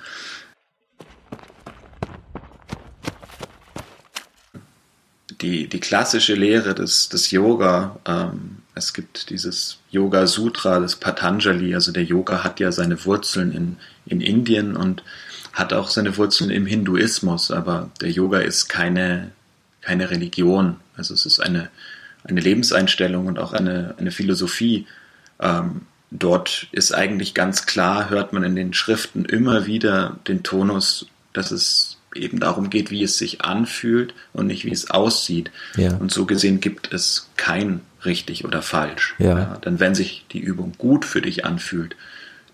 Die, die klassische Lehre des, des Yoga, ähm, es gibt dieses Yoga Sutra des Patanjali, also der Yoga hat ja seine Wurzeln in, in Indien und hat auch seine Wurzeln im Hinduismus, aber der Yoga ist keine, keine Religion. Also es ist eine, eine Lebenseinstellung und auch eine, eine Philosophie. Ähm, dort ist eigentlich ganz klar, hört man in den Schriften immer wieder den Tonus, dass es eben darum geht, wie es sich anfühlt und nicht wie es aussieht. Ja. Und so gesehen gibt es kein richtig oder falsch. Ja. Ja, denn wenn sich die Übung gut für dich anfühlt,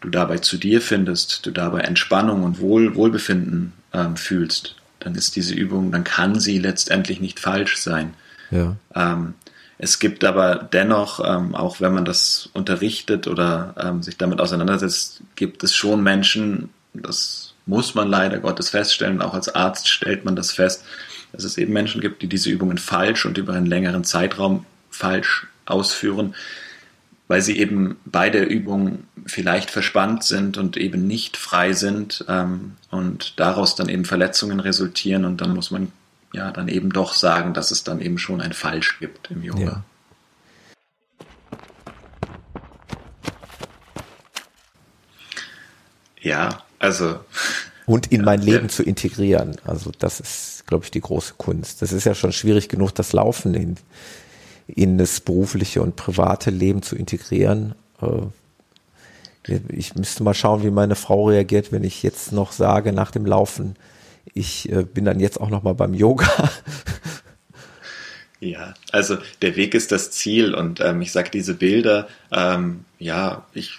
du dabei zu dir findest, du dabei Entspannung und Wohl, Wohlbefinden ähm, fühlst, dann ist diese Übung, dann kann sie letztendlich nicht falsch sein. Ja. Ähm, es gibt aber dennoch, ähm, auch wenn man das unterrichtet oder ähm, sich damit auseinandersetzt, gibt es schon Menschen, das muss man leider Gottes feststellen, auch als Arzt stellt man das fest, dass es eben Menschen gibt, die diese Übungen falsch und über einen längeren Zeitraum falsch ausführen, weil sie eben bei der Übung vielleicht verspannt sind und eben nicht frei sind ähm, und daraus dann eben Verletzungen resultieren und dann muss man ja dann eben doch sagen, dass es dann eben schon ein Falsch gibt im Yoga. Ja. Ja, also. Und in mein Leben ja. zu integrieren. Also das ist, glaube ich, die große Kunst. Das ist ja schon schwierig genug, das Laufen in, in das berufliche und private Leben zu integrieren. Äh, ich müsste mal schauen, wie meine Frau reagiert, wenn ich jetzt noch sage, nach dem Laufen, ich äh, bin dann jetzt auch noch mal beim Yoga. Ja, also der Weg ist das Ziel und ähm, ich sage diese Bilder, ähm, ja, ich,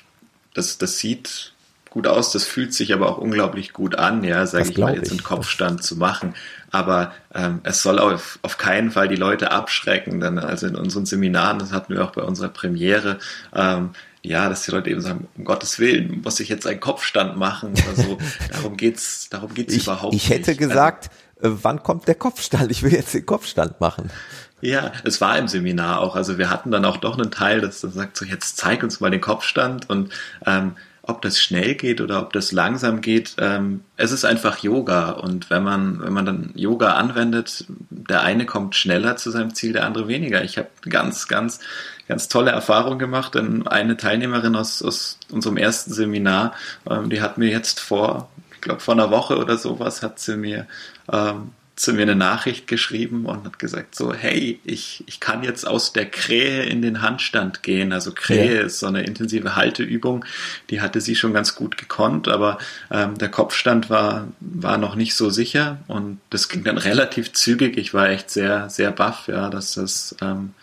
das, das sieht gut aus, das fühlt sich aber auch unglaublich gut an, ja, sage ich mal, jetzt einen Kopfstand zu machen. Aber ähm, es soll auf, auf keinen Fall die Leute abschrecken. Denn also in unseren Seminaren, das hatten wir auch bei unserer Premiere, ähm, ja, dass die Leute eben sagen, um Gottes Willen, muss ich jetzt einen Kopfstand machen oder so. darum geht's, darum geht's ich, überhaupt nicht. Ich hätte. Also gesagt, also, wann kommt der Kopfstand? Ich will jetzt den Kopfstand machen. Ja, es war im Seminar auch. Also wir hatten dann auch doch einen Teil, das sagt so, jetzt zeig uns mal den Kopfstand und ähm, ob das schnell geht oder ob das langsam geht, ähm, es ist einfach Yoga. Und wenn man, wenn man dann Yoga anwendet, der eine kommt schneller zu seinem Ziel, der andere weniger. Ich habe ganz, ganz, ganz tolle Erfahrungen gemacht. Denn eine Teilnehmerin aus, aus unserem ersten Seminar, ähm, die hat mir jetzt vor, ich glaube vor einer Woche oder sowas, hat sie mir ähm, zu mir eine Nachricht geschrieben und hat gesagt so, hey, ich, ich kann jetzt aus der Krähe in den Handstand gehen. Also Krähe ja. ist so eine intensive Halteübung, die hatte sie schon ganz gut gekonnt, aber ähm, der Kopfstand war, war noch nicht so sicher und das ging dann relativ zügig. Ich war echt sehr, sehr baff, ja, dass das ähm,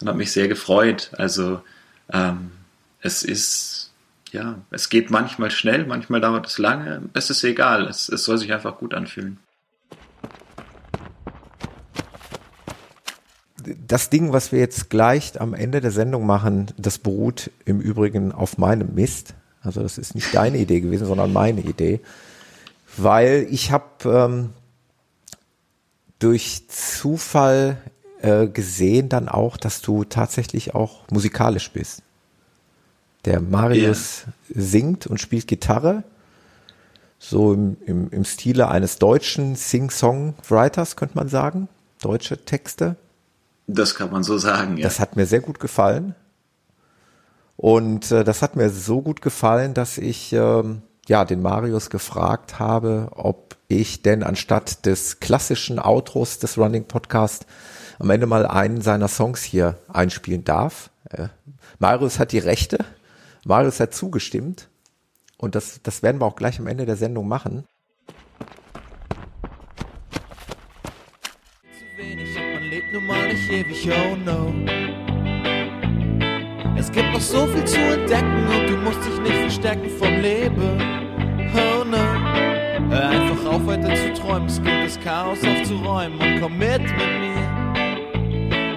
und hat mich sehr gefreut. Also ähm, es ist, ja, es geht manchmal schnell, manchmal dauert es lange. Es ist egal, es, es soll sich einfach gut anfühlen. Das Ding, was wir jetzt gleich am Ende der Sendung machen, das beruht im Übrigen auf meinem Mist. Also das ist nicht deine Idee gewesen, sondern meine Idee. Weil ich habe ähm, durch Zufall äh, gesehen dann auch, dass du tatsächlich auch musikalisch bist. Der Marius yeah. singt und spielt Gitarre, so im, im, im Stile eines deutschen Sing-Song-Writers, könnte man sagen. Deutsche Texte. Das kann man so sagen, ja. Das hat mir sehr gut gefallen. Und äh, das hat mir so gut gefallen, dass ich ähm, ja den Marius gefragt habe, ob ich denn anstatt des klassischen Outros des Running Podcast am Ende mal einen seiner Songs hier einspielen darf. Äh, Marius hat die Rechte. Marius hat zugestimmt. Und das, das werden wir auch gleich am Ende der Sendung machen. Nun mal nicht ewig, oh no. Es gibt noch so viel zu entdecken und du musst dich nicht verstecken vom Leben, oh no. Hör einfach auf, weiter zu träumen, es gilt das Chaos aufzuräumen und komm mit mit mir.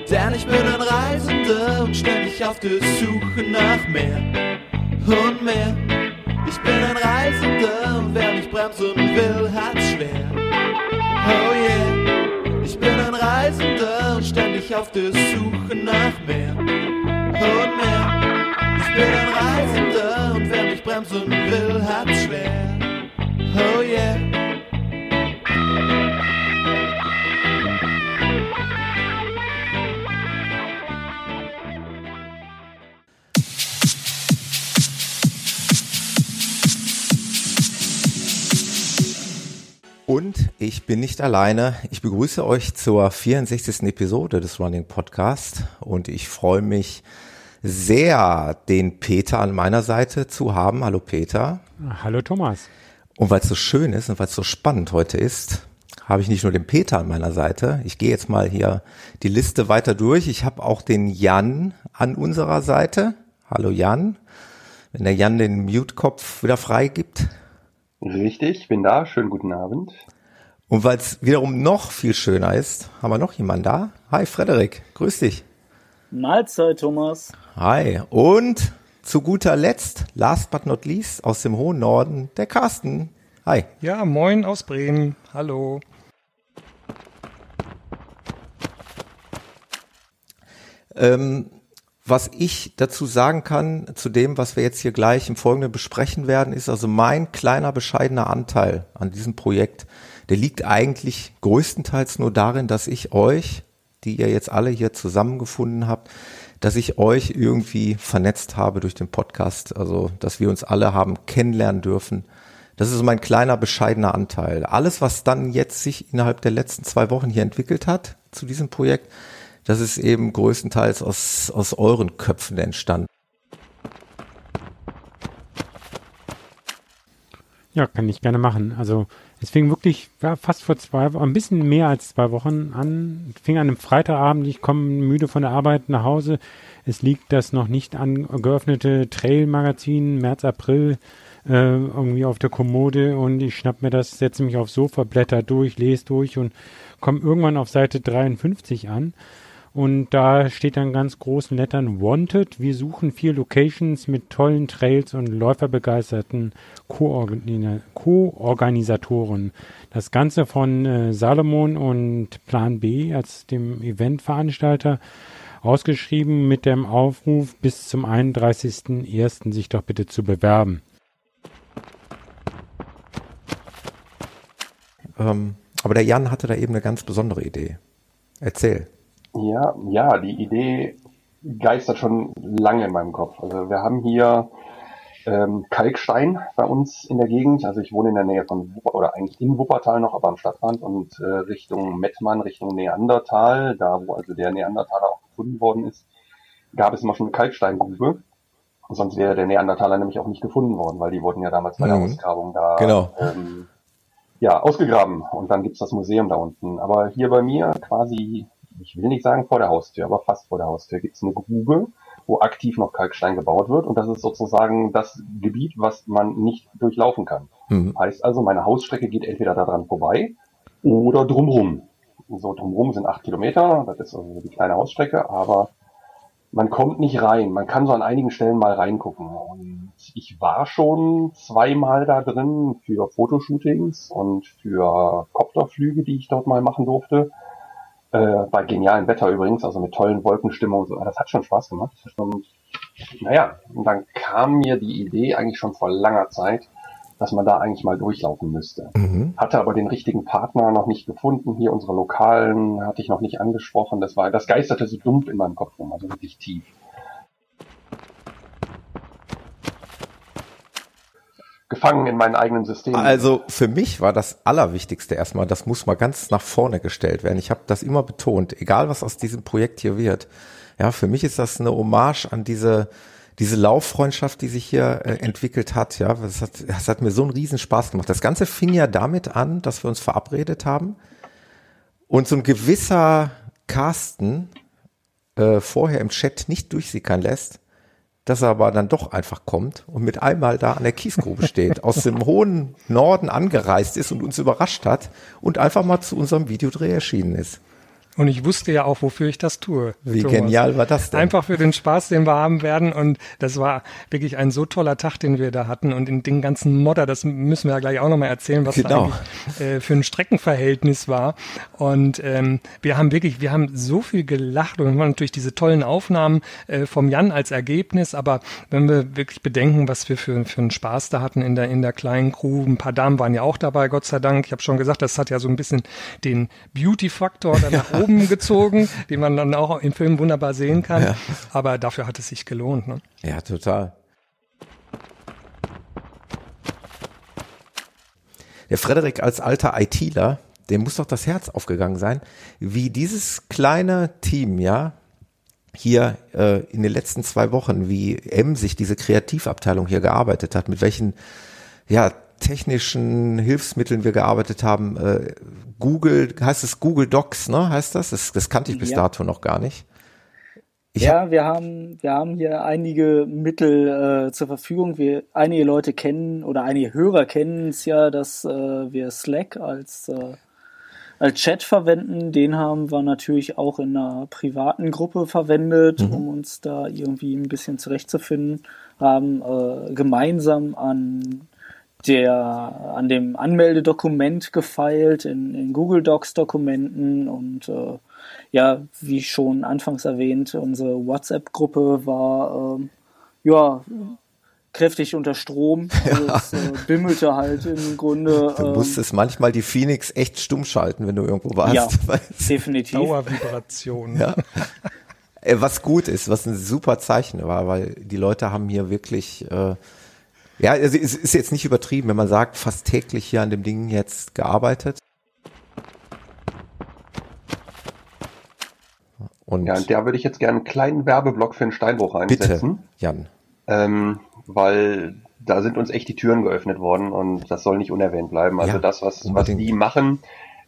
Denn ich bin ein Reisender und ständig auf der Suche nach mehr und mehr. Ich bin ein Reisender und wer mich bremsen will, hat's schwer. Oh yeah, bin ein Reisender ständig auf der Suche nach mehr und mehr. Ich bin ein Reisender und wer mich bremsen will, hat's schwer. Oh yeah. Und ich bin nicht alleine. Ich begrüße euch zur 64. Episode des Running Podcast und ich freue mich sehr, den Peter an meiner Seite zu haben. Hallo Peter. Hallo Thomas. Und weil es so schön ist und weil es so spannend heute ist, habe ich nicht nur den Peter an meiner Seite. Ich gehe jetzt mal hier die Liste weiter durch. Ich habe auch den Jan an unserer Seite. Hallo Jan. Wenn der Jan den Mute-Kopf wieder freigibt. Richtig, bin da. Schönen guten Abend. Und weil es wiederum noch viel schöner ist, haben wir noch jemanden da. Hi Frederik, grüß dich. Mahlzeit, Thomas. Hi. Und zu guter Letzt, last but not least, aus dem hohen Norden, der Carsten. Hi. Ja, moin aus Bremen. Hallo. Ähm, was ich dazu sagen kann, zu dem, was wir jetzt hier gleich im Folgenden besprechen werden, ist also mein kleiner bescheidener Anteil an diesem Projekt. Der liegt eigentlich größtenteils nur darin, dass ich euch, die ihr jetzt alle hier zusammengefunden habt, dass ich euch irgendwie vernetzt habe durch den Podcast. Also, dass wir uns alle haben kennenlernen dürfen. Das ist mein kleiner bescheidener Anteil. Alles, was dann jetzt sich innerhalb der letzten zwei Wochen hier entwickelt hat zu diesem Projekt, das ist eben größtenteils aus, aus euren Köpfen entstanden. Ja, kann ich gerne machen. Also es fing wirklich ja, fast vor zwei, ein bisschen mehr als zwei Wochen an. Es fing an einem Freitagabend. Ich komme müde von der Arbeit nach Hause. Es liegt das noch nicht angeöffnete Trail-Magazin März, April äh, irgendwie auf der Kommode und ich schnapp mir das, setze mich aufs Sofa, blätter durch, lese durch und komme irgendwann auf Seite 53 an. Und da steht dann ganz großen Lettern Wanted. Wir suchen vier Locations mit tollen Trails und läuferbegeisterten Co-Organisatoren. das Ganze von äh, Salomon und Plan B als dem Eventveranstalter ausgeschrieben mit dem Aufruf bis zum 31.01. sich doch bitte zu bewerben. Ähm, aber der Jan hatte da eben eine ganz besondere Idee. Erzähl. Ja, ja, die Idee geistert schon lange in meinem Kopf. Also wir haben hier ähm, Kalkstein bei uns in der Gegend. Also ich wohne in der Nähe von Wuppertal, oder eigentlich in Wuppertal noch, aber am Stadtrand und äh, Richtung Mettmann, Richtung Neandertal, da wo also der Neandertaler auch gefunden worden ist, gab es immer schon eine Kalksteingrube. Sonst wäre der Neandertaler nämlich auch nicht gefunden worden, weil die wurden ja damals bei der mhm. Ausgrabung da genau. ähm, ja, ausgegraben. Und dann gibt's das Museum da unten. Aber hier bei mir quasi, ich will nicht sagen vor der Haustür, aber fast vor der Haustür gibt's eine Grube, wo aktiv noch Kalkstein gebaut wird. Und das ist sozusagen das Gebiet, was man nicht durchlaufen kann. Mhm. Heißt also, meine Hausstrecke geht entweder daran vorbei oder drumrum. So drumrum sind acht Kilometer, das ist also die kleine Hausstrecke, aber man kommt nicht rein. Man kann so an einigen Stellen mal reingucken. Und ich war schon zweimal da drin für Fotoshootings und für Kopterflüge, die ich dort mal machen durfte. Äh, bei genialem Wetter übrigens, also mit tollen Wolkenstimmungen. So. Das hat schon Spaß gemacht. Und, naja, und dann kam mir die Idee eigentlich schon vor langer Zeit, dass man da eigentlich mal durchlaufen müsste. Mhm. Hatte aber den richtigen Partner noch nicht gefunden. Hier unsere Lokalen hatte ich noch nicht angesprochen. Das war, das geisterte so dumpf in meinem Kopf rum, also wirklich tief. Gefangen in meinen eigenen Systemen. Also für mich war das Allerwichtigste erstmal, das muss mal ganz nach vorne gestellt werden. Ich habe das immer betont, egal was aus diesem Projekt hier wird. Ja, für mich ist das eine Hommage an diese diese Lauffreundschaft, die sich hier äh, entwickelt hat, ja, das hat, das hat mir so einen riesen Spaß gemacht. Das Ganze fing ja damit an, dass wir uns verabredet haben und so ein gewisser Carsten äh, vorher im Chat nicht durchsickern lässt, dass er aber dann doch einfach kommt und mit einmal da an der Kiesgrube steht, aus dem hohen Norden angereist ist und uns überrascht hat und einfach mal zu unserem Videodreh erschienen ist. Und ich wusste ja auch, wofür ich das tue. Wie Thomas. genial war das denn? Einfach für den Spaß, den wir haben werden. Und das war wirklich ein so toller Tag, den wir da hatten. Und in den ganzen Modder, das müssen wir ja gleich auch nochmal erzählen, was genau. da äh, für ein Streckenverhältnis war. Und ähm, wir haben wirklich, wir haben so viel gelacht und natürlich diese tollen Aufnahmen äh, vom Jan als Ergebnis. Aber wenn wir wirklich bedenken, was wir für, für einen Spaß da hatten in der, in der kleinen Crew, ein paar Damen waren ja auch dabei, Gott sei Dank. Ich habe schon gesagt, das hat ja so ein bisschen den Beauty-Faktor danach oben gezogen, den man dann auch im Film wunderbar sehen kann. Ja. Aber dafür hat es sich gelohnt. Ne? Ja, total. Der Frederik als alter ITler, dem muss doch das Herz aufgegangen sein, wie dieses kleine Team, ja, hier äh, in den letzten zwei Wochen, wie emsig diese Kreativabteilung hier gearbeitet hat, mit welchen ja, technischen Hilfsmitteln wir gearbeitet haben. Äh, Google, heißt es Google Docs, ne? Heißt das? Das, das kannte ich bis ja. dato noch gar nicht. Ich ja, hab, wir haben, wir haben hier einige Mittel äh, zur Verfügung. Wir, einige Leute kennen oder einige Hörer kennen es ja, dass äh, wir Slack als, äh, als Chat verwenden. Den haben wir natürlich auch in einer privaten Gruppe verwendet, mhm. um uns da irgendwie ein bisschen zurechtzufinden. Haben äh, gemeinsam an der an dem Anmeldedokument gefeilt in, in Google Docs Dokumenten und äh, ja, wie schon anfangs erwähnt, unsere WhatsApp-Gruppe war äh, ja kräftig unter Strom. Also ja. es äh, bimmelte halt im Grunde. Du ähm, musstest manchmal die Phoenix echt stumm schalten, wenn du irgendwo warst. Ja, definitiv. Dauervibration. Ja. Äh, was gut ist, was ein super Zeichen war, weil die Leute haben hier wirklich äh, ja, also es ist jetzt nicht übertrieben, wenn man sagt, fast täglich hier an dem Ding jetzt gearbeitet. Und ja, und da würde ich jetzt gerne einen kleinen Werbeblock für den Steinbruch einsetzen. Bitte, Jan. Ähm, weil da sind uns echt die Türen geöffnet worden und das soll nicht unerwähnt bleiben. Also ja, das, was, was die machen,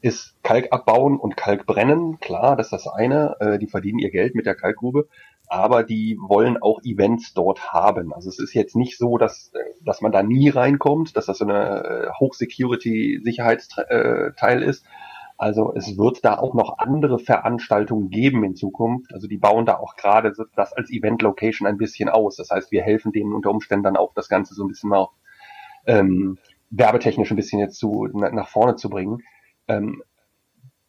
ist Kalk abbauen und Kalk brennen. Klar, das ist das eine. Äh, die verdienen ihr Geld mit der Kalkgrube. Aber die wollen auch Events dort haben. Also es ist jetzt nicht so, dass, dass man da nie reinkommt, dass das so eine äh, Hochsecurity-Sicherheitsteil ist. Also es wird da auch noch andere Veranstaltungen geben in Zukunft. Also die bauen da auch gerade das als Event-Location ein bisschen aus. Das heißt, wir helfen denen unter Umständen dann auch das Ganze so ein bisschen mal ähm, werbetechnisch ein bisschen jetzt zu, nach vorne zu bringen. Ähm,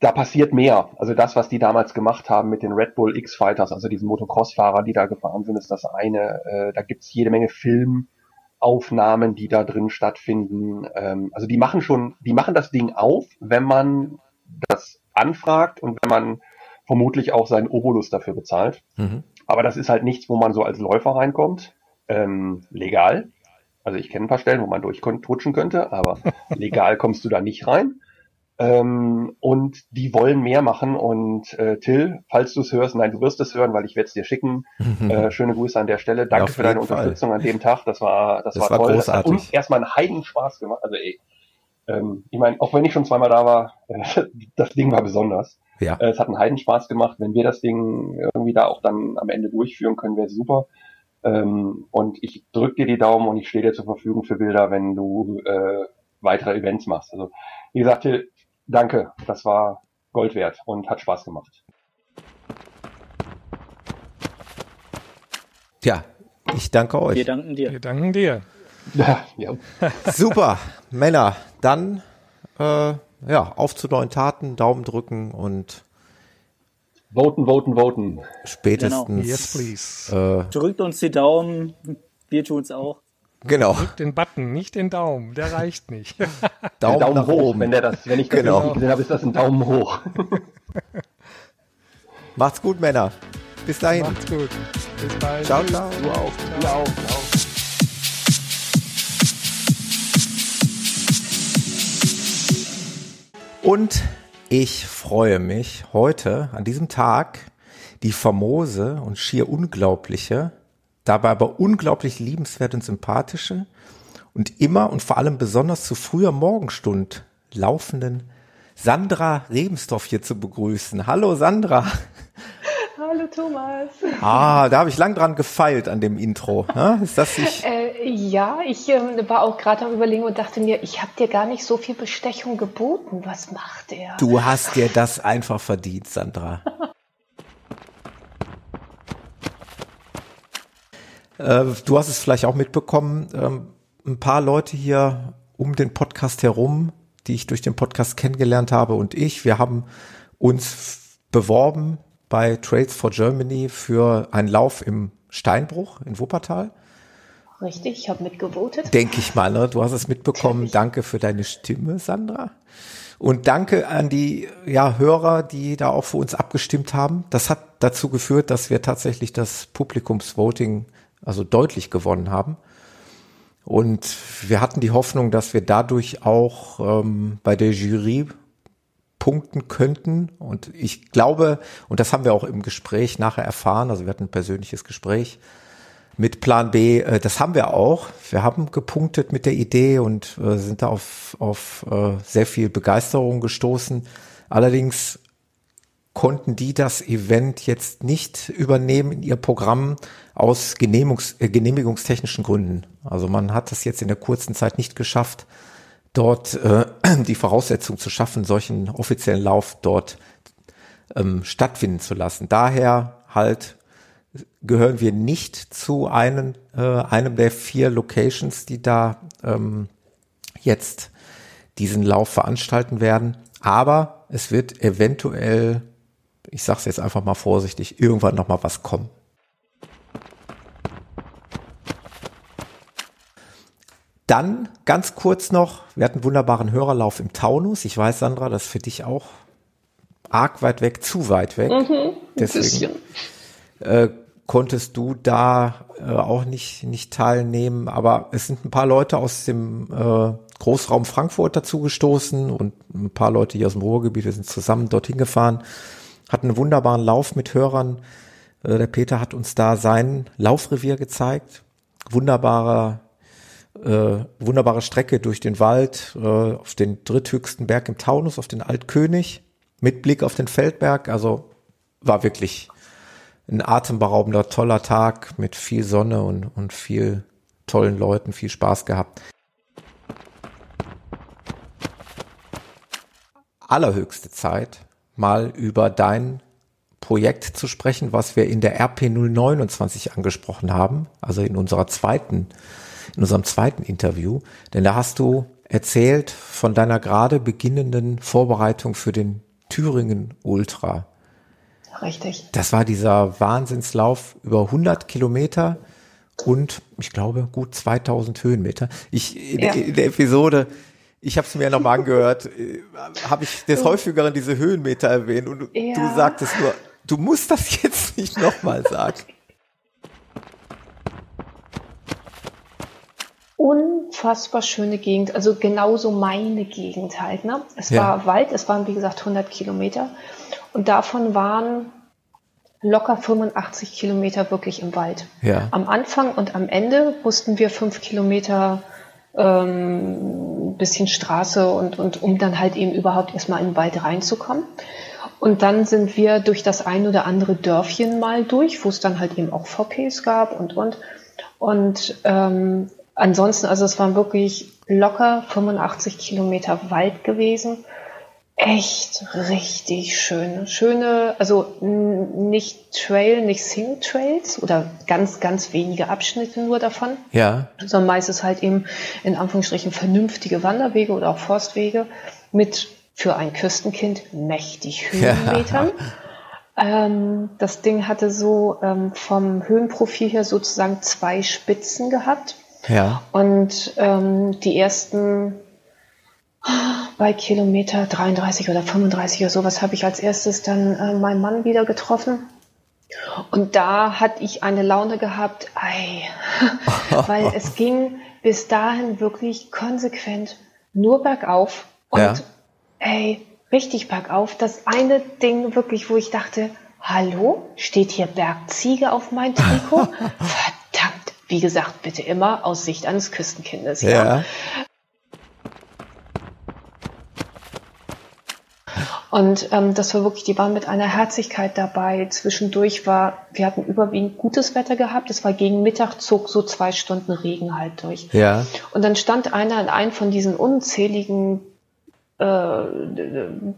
da passiert mehr. Also das, was die damals gemacht haben mit den Red Bull X-Fighters, also diesen Motocross-Fahrer, die da gefahren sind, ist das eine. Äh, da gibt's jede Menge Filmaufnahmen, die da drin stattfinden. Ähm, also die machen schon, die machen das Ding auf, wenn man das anfragt und wenn man vermutlich auch seinen Obolus dafür bezahlt. Mhm. Aber das ist halt nichts, wo man so als Läufer reinkommt. Ähm, legal. Also ich kenne ein paar Stellen, wo man durchrutschen könnte, aber legal kommst du da nicht rein. Ähm, und die wollen mehr machen. Und äh, Till, falls du es hörst, nein, du wirst es hören, weil ich werde es dir schicken. äh, schöne Grüße an der Stelle. Danke ja, für deine Fall. Unterstützung an dem Tag. Das war, das, das war, war toll. Großartig. Das hat uns erstmal einen Heidenspaß gemacht. Also ey, ähm, ich meine, auch wenn ich schon zweimal da war, äh, das Ding war besonders. Ja. Äh, es hat einen Heidenspaß gemacht. Wenn wir das Ding irgendwie da auch dann am Ende durchführen können, wäre super. Ähm, und ich drück dir die Daumen und ich stehe dir zur Verfügung für Bilder, wenn du äh, weitere Events machst. Also wie gesagt, Till, Danke, das war Gold wert und hat Spaß gemacht. Tja, ich danke euch. Wir danken dir. Wir danken dir. Ja, ja. Super, Männer, dann äh, ja, auf zu neuen Taten, Daumen drücken und voten, voten, voten. Spätestens. Genau. Yes, please. Äh, Drückt uns die Daumen, wir tun's auch. Genau. Drück den Button, nicht den Daumen. Der reicht nicht. Daumen, Daumen nach hoch. Oben. Wenn, der das, wenn ich das genau. gesehen habe, ist das ein Daumen hoch. Macht's gut, Männer. Bis dahin. Macht's gut. Bis bald. Ciao, ciao. Du auch. Du auch. Ciao. Und ich freue mich heute an diesem Tag die famose und schier unglaubliche dabei aber unglaublich liebenswert und sympathische und immer und vor allem besonders zu früher Morgenstund laufenden Sandra Rebensdorf hier zu begrüßen. Hallo Sandra. Hallo Thomas. Ah, da habe ich lang dran gefeilt an dem Intro. Ist das nicht? Äh, ja, ich äh, war auch gerade am Überlegen und dachte mir, ich habe dir gar nicht so viel Bestechung geboten. Was macht er? Du hast dir das einfach verdient, Sandra. Äh, du hast es vielleicht auch mitbekommen, ähm, ein paar Leute hier um den Podcast herum, die ich durch den Podcast kennengelernt habe und ich, wir haben uns beworben bei Trades for Germany für einen Lauf im Steinbruch in Wuppertal. Richtig, ich habe mitgevotet. Denke ich mal, ne? Du hast es mitbekommen. Danke für deine Stimme, Sandra. Und danke an die ja, Hörer, die da auch für uns abgestimmt haben. Das hat dazu geführt, dass wir tatsächlich das Publikumsvoting also deutlich gewonnen haben. Und wir hatten die Hoffnung, dass wir dadurch auch ähm, bei der Jury punkten könnten. Und ich glaube, und das haben wir auch im Gespräch nachher erfahren, also wir hatten ein persönliches Gespräch mit Plan B, äh, das haben wir auch. Wir haben gepunktet mit der Idee und äh, sind da auf, auf äh, sehr viel Begeisterung gestoßen. Allerdings konnten die das Event jetzt nicht übernehmen in ihr Programm aus Genehmigungs äh, genehmigungstechnischen Gründen. Also man hat es jetzt in der kurzen Zeit nicht geschafft, dort äh, die Voraussetzung zu schaffen, solchen offiziellen Lauf dort ähm, stattfinden zu lassen. Daher halt gehören wir nicht zu einem, äh, einem der vier Locations, die da ähm, jetzt diesen Lauf veranstalten werden. Aber es wird eventuell ich sage es jetzt einfach mal vorsichtig, irgendwann noch mal was kommen. Dann ganz kurz noch, wir hatten einen wunderbaren Hörerlauf im Taunus. Ich weiß, Sandra, das ist für dich auch arg weit weg, zu weit weg. Mhm, Deswegen äh, konntest du da äh, auch nicht, nicht teilnehmen. Aber es sind ein paar Leute aus dem äh, Großraum Frankfurt dazugestoßen und ein paar Leute hier aus dem Ruhrgebiet, wir sind zusammen dorthin gefahren hat einen wunderbaren Lauf mit Hörern. Äh, der Peter hat uns da sein Laufrevier gezeigt. Wunderbarer, äh, wunderbare Strecke durch den Wald, äh, auf den dritthöchsten Berg im Taunus, auf den Altkönig, mit Blick auf den Feldberg. Also war wirklich ein atemberaubender, toller Tag mit viel Sonne und, und viel tollen Leuten, viel Spaß gehabt. Allerhöchste Zeit, mal über dein Projekt zu sprechen, was wir in der RP 029 angesprochen haben, also in unserer zweiten, in unserem zweiten Interview. Denn da hast du erzählt von deiner gerade beginnenden Vorbereitung für den Thüringen Ultra. Richtig. Das war dieser Wahnsinnslauf über 100 Kilometer und ich glaube gut 2000 Höhenmeter. Ich in, ja. in der Episode ich habe es mir ja nochmal angehört, äh, habe ich des häufigeren diese Höhenmeter erwähnt und ja. du sagtest nur, du musst das jetzt nicht nochmal sagen. Unfassbar schöne Gegend, also genauso meine Gegend halt. Ne? Es ja. war Wald, es waren wie gesagt 100 Kilometer und davon waren locker 85 Kilometer wirklich im Wald. Ja. Am Anfang und am Ende mussten wir fünf Kilometer ähm, bisschen Straße und, und um dann halt eben überhaupt erstmal in den Wald reinzukommen. Und dann sind wir durch das ein oder andere Dörfchen mal durch, wo es dann halt eben auch VPs gab und und. Und ähm, ansonsten, also es waren wirklich locker 85 Kilometer Wald gewesen echt richtig schön. Schöne, also nicht Trail, nicht Single Trails oder ganz, ganz wenige Abschnitte nur davon. Ja. Sondern meistens halt eben in Anführungsstrichen vernünftige Wanderwege oder auch Forstwege mit für ein Küstenkind mächtig Höhenmetern. Ja. Ähm, das Ding hatte so ähm, vom Höhenprofil her sozusagen zwei Spitzen gehabt. Ja. Und ähm, die ersten bei Kilometer 33 oder 35 oder sowas habe ich als erstes dann äh, meinen Mann wieder getroffen. Und da hatte ich eine Laune gehabt, ei, weil es ging bis dahin wirklich konsequent nur bergauf und ja. ey, richtig bergauf. Das eine Ding wirklich, wo ich dachte, hallo, steht hier Bergziege auf mein Trikot? Verdammt, wie gesagt, bitte immer aus Sicht eines Küstenkindes. Ja. ja. Und ähm, das war wirklich, die waren mit einer Herzlichkeit dabei. Zwischendurch war, wir hatten überwiegend gutes Wetter gehabt. Es war gegen Mittag, zog so zwei Stunden Regen halt durch. Ja. Und dann stand einer in einem von diesen unzähligen äh,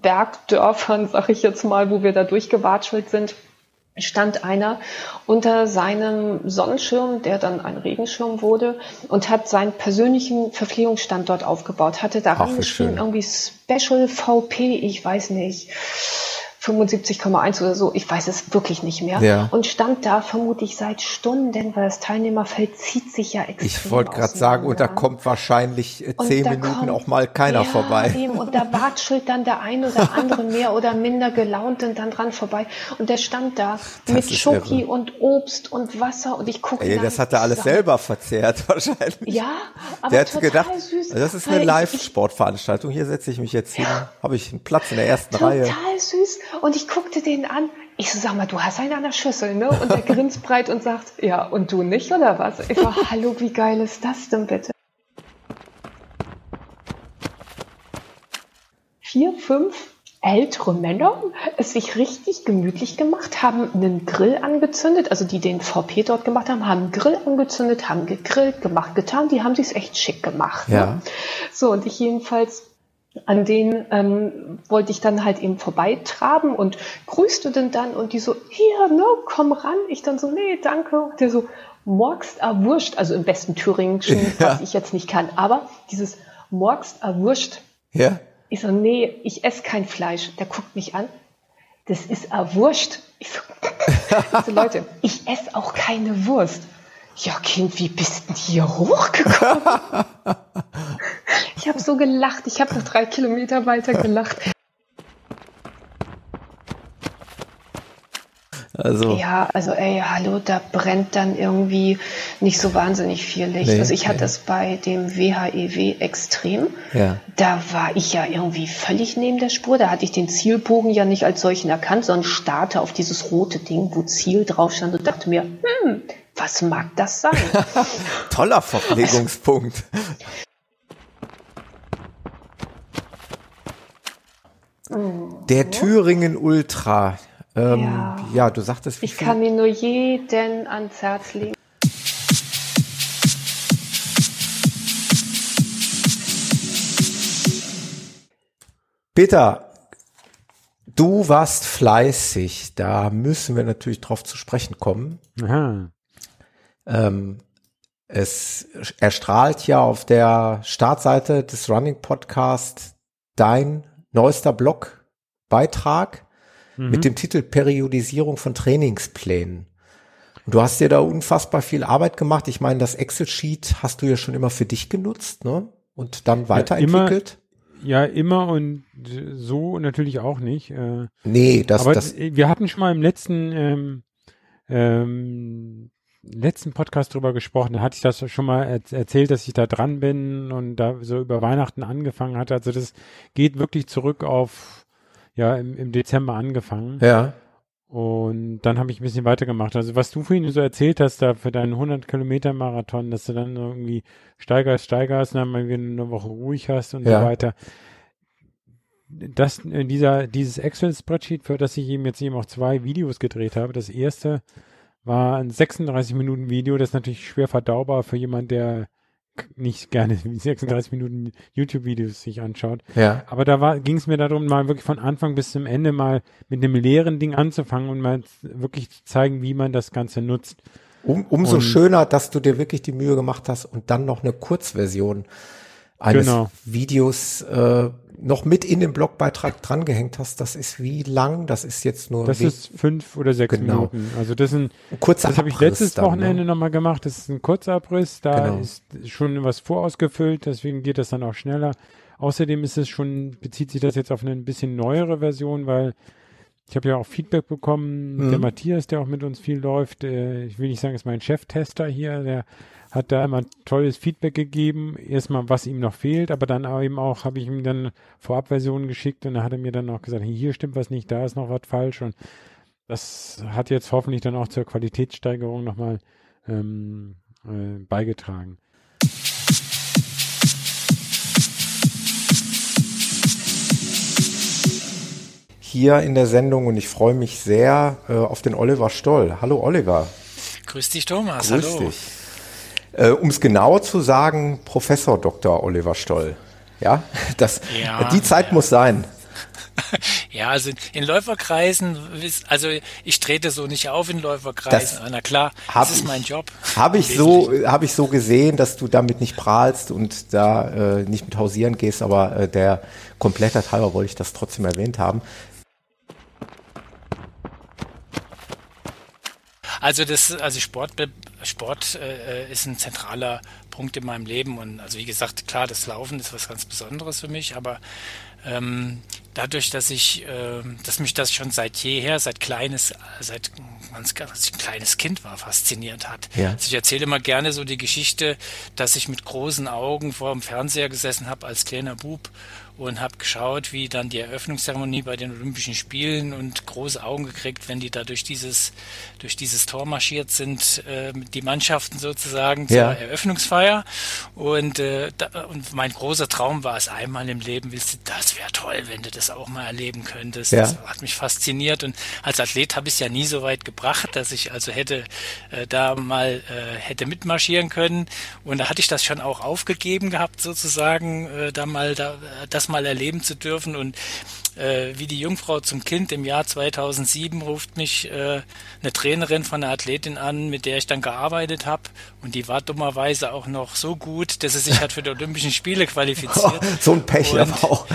Bergdörfern, sag ich jetzt mal, wo wir da durchgewatschelt sind stand einer unter seinem Sonnenschirm, der dann ein Regenschirm wurde, und hat seinen persönlichen Verpflegungsstand dort aufgebaut. Hatte daran geschrieben, irgendwie Special VP, ich weiß nicht. 75,1 oder so, ich weiß es wirklich nicht mehr. Ja. Und stand da vermutlich seit Stunden, weil das Teilnehmerfeld zieht sich ja extrem. Ich wollte gerade sagen, und da kommt wahrscheinlich äh, zehn Minuten kommt, auch mal keiner ja, vorbei. Eben, und da watschelt dann der ein oder andere mehr oder minder gelaunt und dann dran vorbei. Und der stand da das mit Schoki irre. und Obst und Wasser und ich gucke. Ey, das hat er alles selber verzehrt wahrscheinlich. Ja, aber der hat gedacht, süß. Das ist eine Live-Sportveranstaltung. Hier setze ich mich jetzt hin, habe ich einen Platz in der ersten total Reihe. Total süß. Und ich guckte den an. Ich so, sag mal, du hast einen an der Schüssel, ne? Und der grinst breit und sagt, ja, und du nicht, oder was? Ich war, hallo, wie geil ist das denn bitte? Vier, fünf ältere Männer es sich richtig gemütlich gemacht, haben einen Grill angezündet, also die den VP dort gemacht haben, haben einen Grill angezündet, haben gegrillt, gemacht, getan, die haben sich's echt schick gemacht. Ne? Ja. Ne? So, und ich jedenfalls an denen ähm, wollte ich dann halt eben vorbeitraben und grüßte denn dann und die so, hier, ne, komm ran. Ich dann so, nee, danke. Und der so, morgst erwurscht, also im besten Thüringischen, ja. was ich jetzt nicht kann, aber dieses morgst erwurscht. Ja. Ich so, nee, ich esse kein Fleisch. Der guckt mich an. Das ist erwurscht. Ich so, also Leute, ich esse auch keine Wurst. Ja, Kind, wie bist denn hier hochgekommen? ich habe so gelacht. Ich habe noch drei Kilometer weiter gelacht. Also. Ja, also ey, hallo, da brennt dann irgendwie nicht so wahnsinnig viel Licht. Nee, also ich hatte es bei dem WHEW e extrem. Ja. Da war ich ja irgendwie völlig neben der Spur. Da hatte ich den Zielbogen ja nicht als solchen erkannt, sondern starte auf dieses rote Ding, wo Ziel drauf stand und dachte mir, hm, was mag das sein? Toller Verpflegungspunkt. Der Thüringen Ultra, Ähm, ja. ja. du sagtest. Ich kann ihn nur jeden ans Herz legen. Peter, du warst fleißig. Da müssen wir natürlich drauf zu sprechen kommen. Aha. Ähm, es erstrahlt ja auf der Startseite des Running Podcast dein neuester Blogbeitrag mhm. mit dem Titel Periodisierung von Trainingsplänen. Und du hast dir da unfassbar viel Arbeit gemacht. Ich meine, das Excel-Sheet hast du ja schon immer für dich genutzt, ne? Und dann weiterentwickelt. Ja, immer, ja, immer und so natürlich auch nicht. Äh, nee, das, aber das. Wir hatten schon mal im letzten ähm, ähm, letzten Podcast drüber gesprochen, da hatte ich das schon mal er erzählt, dass ich da dran bin und da so über Weihnachten angefangen hatte. Also das geht wirklich zurück auf, ja, im, im Dezember angefangen. Ja. Und dann habe ich ein bisschen weitergemacht. Also was du vorhin so erzählt hast, da für deinen 100 Kilometer Marathon, dass du dann irgendwie steigerst, steigerst, und dann mal wieder eine Woche ruhig hast und ja. so weiter. Das, dieser, dieses Excel-Spreadsheet, für das ich eben jetzt eben auch zwei Videos gedreht habe. Das erste war ein 36 Minuten Video, das ist natürlich schwer verdaubar für jemand, der nicht gerne 36 Minuten YouTube-Videos sich anschaut. Ja. Aber da ging es mir darum, mal wirklich von Anfang bis zum Ende mal mit einem leeren Ding anzufangen und mal wirklich zu zeigen, wie man das Ganze nutzt. Um, umso und, schöner, dass du dir wirklich die Mühe gemacht hast und dann noch eine Kurzversion eines genau. Videos äh, noch mit in den Blogbeitrag drangehängt hast, das ist wie lang? Das ist jetzt nur. Das ist fünf oder sechs genau. Minuten. Also das sind. Kurzer das habe ich letztes dann, Wochenende ne? nochmal gemacht. Das ist ein Kurzabriss. Da genau. ist schon was vorausgefüllt, deswegen geht das dann auch schneller. Außerdem ist es schon, bezieht sich das jetzt auf eine ein bisschen neuere Version, weil ich habe ja auch Feedback bekommen. Mhm. Der Matthias, der auch mit uns viel läuft, äh, ich will nicht sagen, ist mein Cheftester hier, der hat da immer tolles Feedback gegeben. Erstmal, was ihm noch fehlt, aber dann eben auch, habe ich ihm dann Vorabversionen geschickt und da hat er mir dann auch gesagt, hier stimmt was nicht, da ist noch was falsch und das hat jetzt hoffentlich dann auch zur Qualitätssteigerung nochmal ähm, äh, beigetragen. Hier in der Sendung und ich freue mich sehr äh, auf den Oliver Stoll. Hallo Oliver. Grüß dich Thomas. Grüß Hallo. dich. Äh, um es genauer zu sagen, Professor Dr. Oliver Stoll. Ja, das, ja, die Zeit ja. muss sein. Ja, also in Läuferkreisen, also ich trete so nicht auf in Läuferkreisen. Das Na klar, das ist mein Job. Habe ich so, habe ich so gesehen, dass du damit nicht prahlst und da äh, nicht mit hausieren gehst, aber äh, der Komplettheit halber wollte ich das trotzdem erwähnt haben. Also das, also Sport, Sport äh, ist ein zentraler Punkt in meinem Leben und also wie gesagt, klar, das Laufen ist was ganz Besonderes für mich, aber ähm, dadurch, dass ich, äh, dass mich das schon seit jeher, seit kleines, seit ganz, als ich ein kleines Kind war, fasziniert hat. Ja. Also ich erzähle immer gerne so die Geschichte, dass ich mit großen Augen vor dem Fernseher gesessen habe als kleiner Bub und habe geschaut, wie dann die Eröffnungszeremonie bei den Olympischen Spielen und große Augen gekriegt, wenn die da durch dieses durch dieses Tor marschiert sind, äh, die Mannschaften sozusagen zur ja. Eröffnungsfeier und äh, da, und mein großer Traum war es einmal im Leben, willst du, das wäre toll, wenn du das auch mal erleben könntest. Ja. Das hat mich fasziniert und als Athlet habe ich es ja nie so weit gebracht, dass ich also hätte äh, da mal äh, hätte mitmarschieren können und da hatte ich das schon auch aufgegeben gehabt sozusagen, äh, da mal da das mal erleben zu dürfen. Und äh, wie die Jungfrau zum Kind im Jahr 2007 ruft mich äh, eine Trainerin von einer Athletin an, mit der ich dann gearbeitet habe. Und die war dummerweise auch noch so gut, dass sie sich hat für die Olympischen Spiele qualifiziert. Oh, so ein Pech und, aber auch.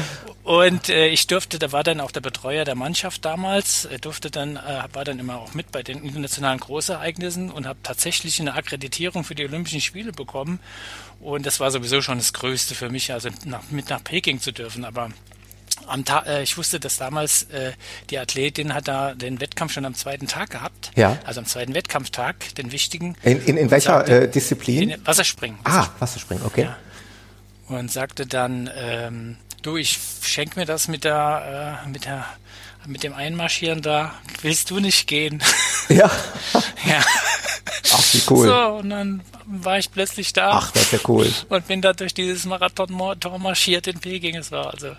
Und äh, ich durfte, da war dann auch der Betreuer der Mannschaft damals, äh, durfte dann, äh, war dann immer auch mit bei den internationalen Großereignissen und habe tatsächlich eine Akkreditierung für die Olympischen Spiele bekommen. Und das war sowieso schon das Größte für mich, also nach, mit nach Peking zu dürfen. Aber am Tag, äh, ich wusste, dass damals äh, die Athletin hat da den Wettkampf schon am zweiten Tag gehabt. Ja. Also am zweiten Wettkampftag, den wichtigen. In, in, in welcher sagte, äh, Disziplin? In Wasserspringen. Ah, Wasserspringen, okay. Ja. Und sagte dann, ähm, du, ich schenke mir das mit der, äh, mit der, mit dem Einmarschieren da. Willst du nicht gehen? Ja. ja. Ach, wie cool. So, und dann war ich plötzlich da. Ach, das ist ja cool. Und bin da durch dieses Marathon-Tor marschiert in Peking. Es war also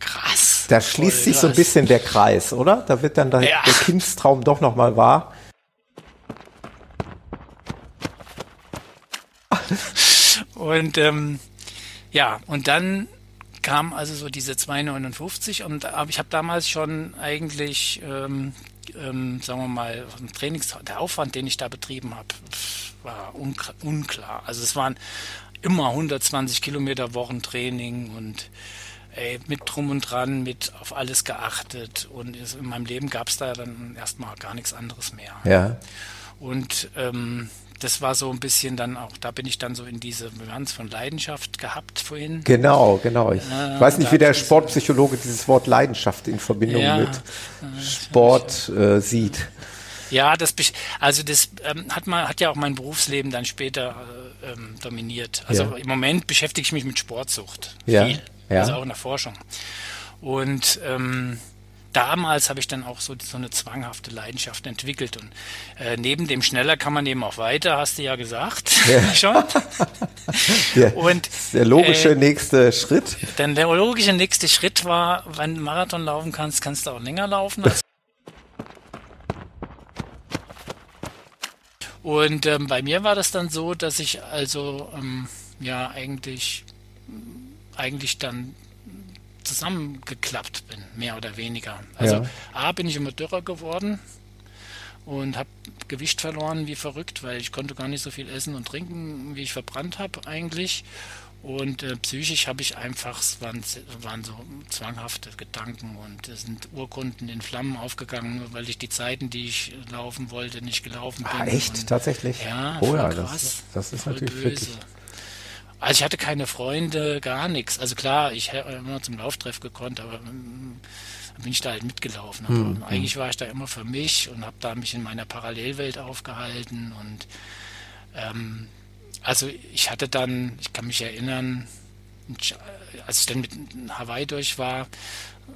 krass. Da schließt sich so ein bisschen der Kreis, oder? Da wird dann der, ja. der Kindstraum doch nochmal wahr. Und ähm, ja, und dann kam also so diese 2,59 und ich habe damals schon eigentlich, ähm, ähm, sagen wir mal, Trainings, der Aufwand, den ich da betrieben habe, war unklar. Also es waren immer 120 Kilometer Wochentraining und ey, mit drum und dran, mit auf alles geachtet und in meinem Leben gab es da dann erstmal gar nichts anderes mehr. Ja. Und ähm, das war so ein bisschen dann auch, da bin ich dann so in diese Bilanz von Leidenschaft gehabt vorhin. Genau, genau. Ich äh, weiß nicht, wie der Sportpsychologe dieses Wort Leidenschaft in Verbindung ja, mit Sport äh, sieht. Ja, das also das ähm, hat man hat ja auch mein Berufsleben dann später äh, ähm, dominiert. Also ja. im Moment beschäftige ich mich mit Sportsucht ja. viel, ja. also auch in der Forschung. Und ähm, damals habe ich dann auch so, so eine zwanghafte Leidenschaft entwickelt. Und äh, neben dem Schneller kann man eben auch weiter, hast du ja gesagt. Ja. Schon. ja, und der logische äh, nächste Schritt. Dann der logische nächste Schritt war, wenn du Marathon laufen kannst, kannst du auch länger laufen. und ähm, bei mir war das dann so, dass ich also ähm, ja eigentlich eigentlich dann zusammengeklappt bin, mehr oder weniger. Also ja. A bin ich immer dürrer geworden und habe Gewicht verloren wie verrückt, weil ich konnte gar nicht so viel essen und trinken, wie ich verbrannt habe eigentlich. Und äh, psychisch habe ich einfach, es waren, waren, so zwanghafte Gedanken und es sind Urkunden in Flammen aufgegangen, weil ich die Zeiten, die ich laufen wollte, nicht gelaufen bin. Ah, echt? Und, Tatsächlich? Ja, oh ja, krass, das, das ist natürlich böse. wirklich also ich hatte keine Freunde, gar nichts. Also klar, ich hätte immer zum Lauftreff gekonnt, aber ähm, bin ich da halt mitgelaufen. Hm, eigentlich war ich da immer für mich und habe da mich in meiner Parallelwelt aufgehalten und ähm, also ich hatte dann, ich kann mich erinnern, als ich dann mit Hawaii durch war,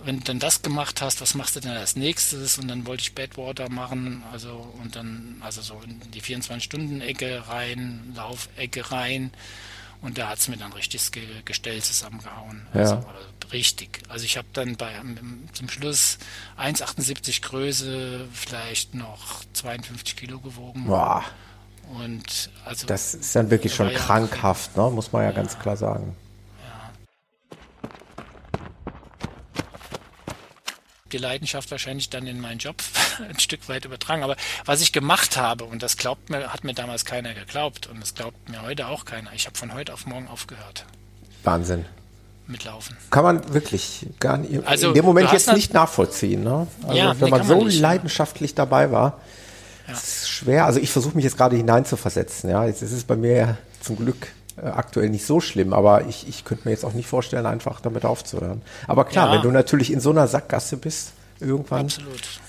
wenn du dann das gemacht hast, was machst du denn als nächstes? Und dann wollte ich Badwater machen, also und dann also so in die 24-Stunden-Ecke rein, Laufecke rein. Und da hat es mir dann richtig das Gestell zusammengehauen. Ja. Also, richtig. Also ich habe dann bei zum Schluss 1,78 Größe, vielleicht noch 52 Kilo gewogen. Boah. Und also das ist dann wirklich schon krankhaft, ne? muss man ja, ja ganz klar sagen. die Leidenschaft wahrscheinlich dann in meinen Job ein Stück weit übertragen. Aber was ich gemacht habe, und das glaubt mir, hat mir damals keiner geglaubt und das glaubt mir heute auch keiner. Ich habe von heute auf morgen aufgehört. Wahnsinn. Mitlaufen. Kann man wirklich gar nicht, also, in dem Moment jetzt nicht nachvollziehen. Ne? Also ja, wenn nee, man so man leidenschaftlich dabei war, ja. ist schwer. Also ich versuche mich jetzt gerade hineinzuversetzen. Ja, jetzt ist es bei mir zum Glück äh, aktuell nicht so schlimm, aber ich, ich könnte mir jetzt auch nicht vorstellen, einfach damit aufzuhören. Aber klar, ja. wenn du natürlich in so einer Sackgasse bist, irgendwann. Absolut.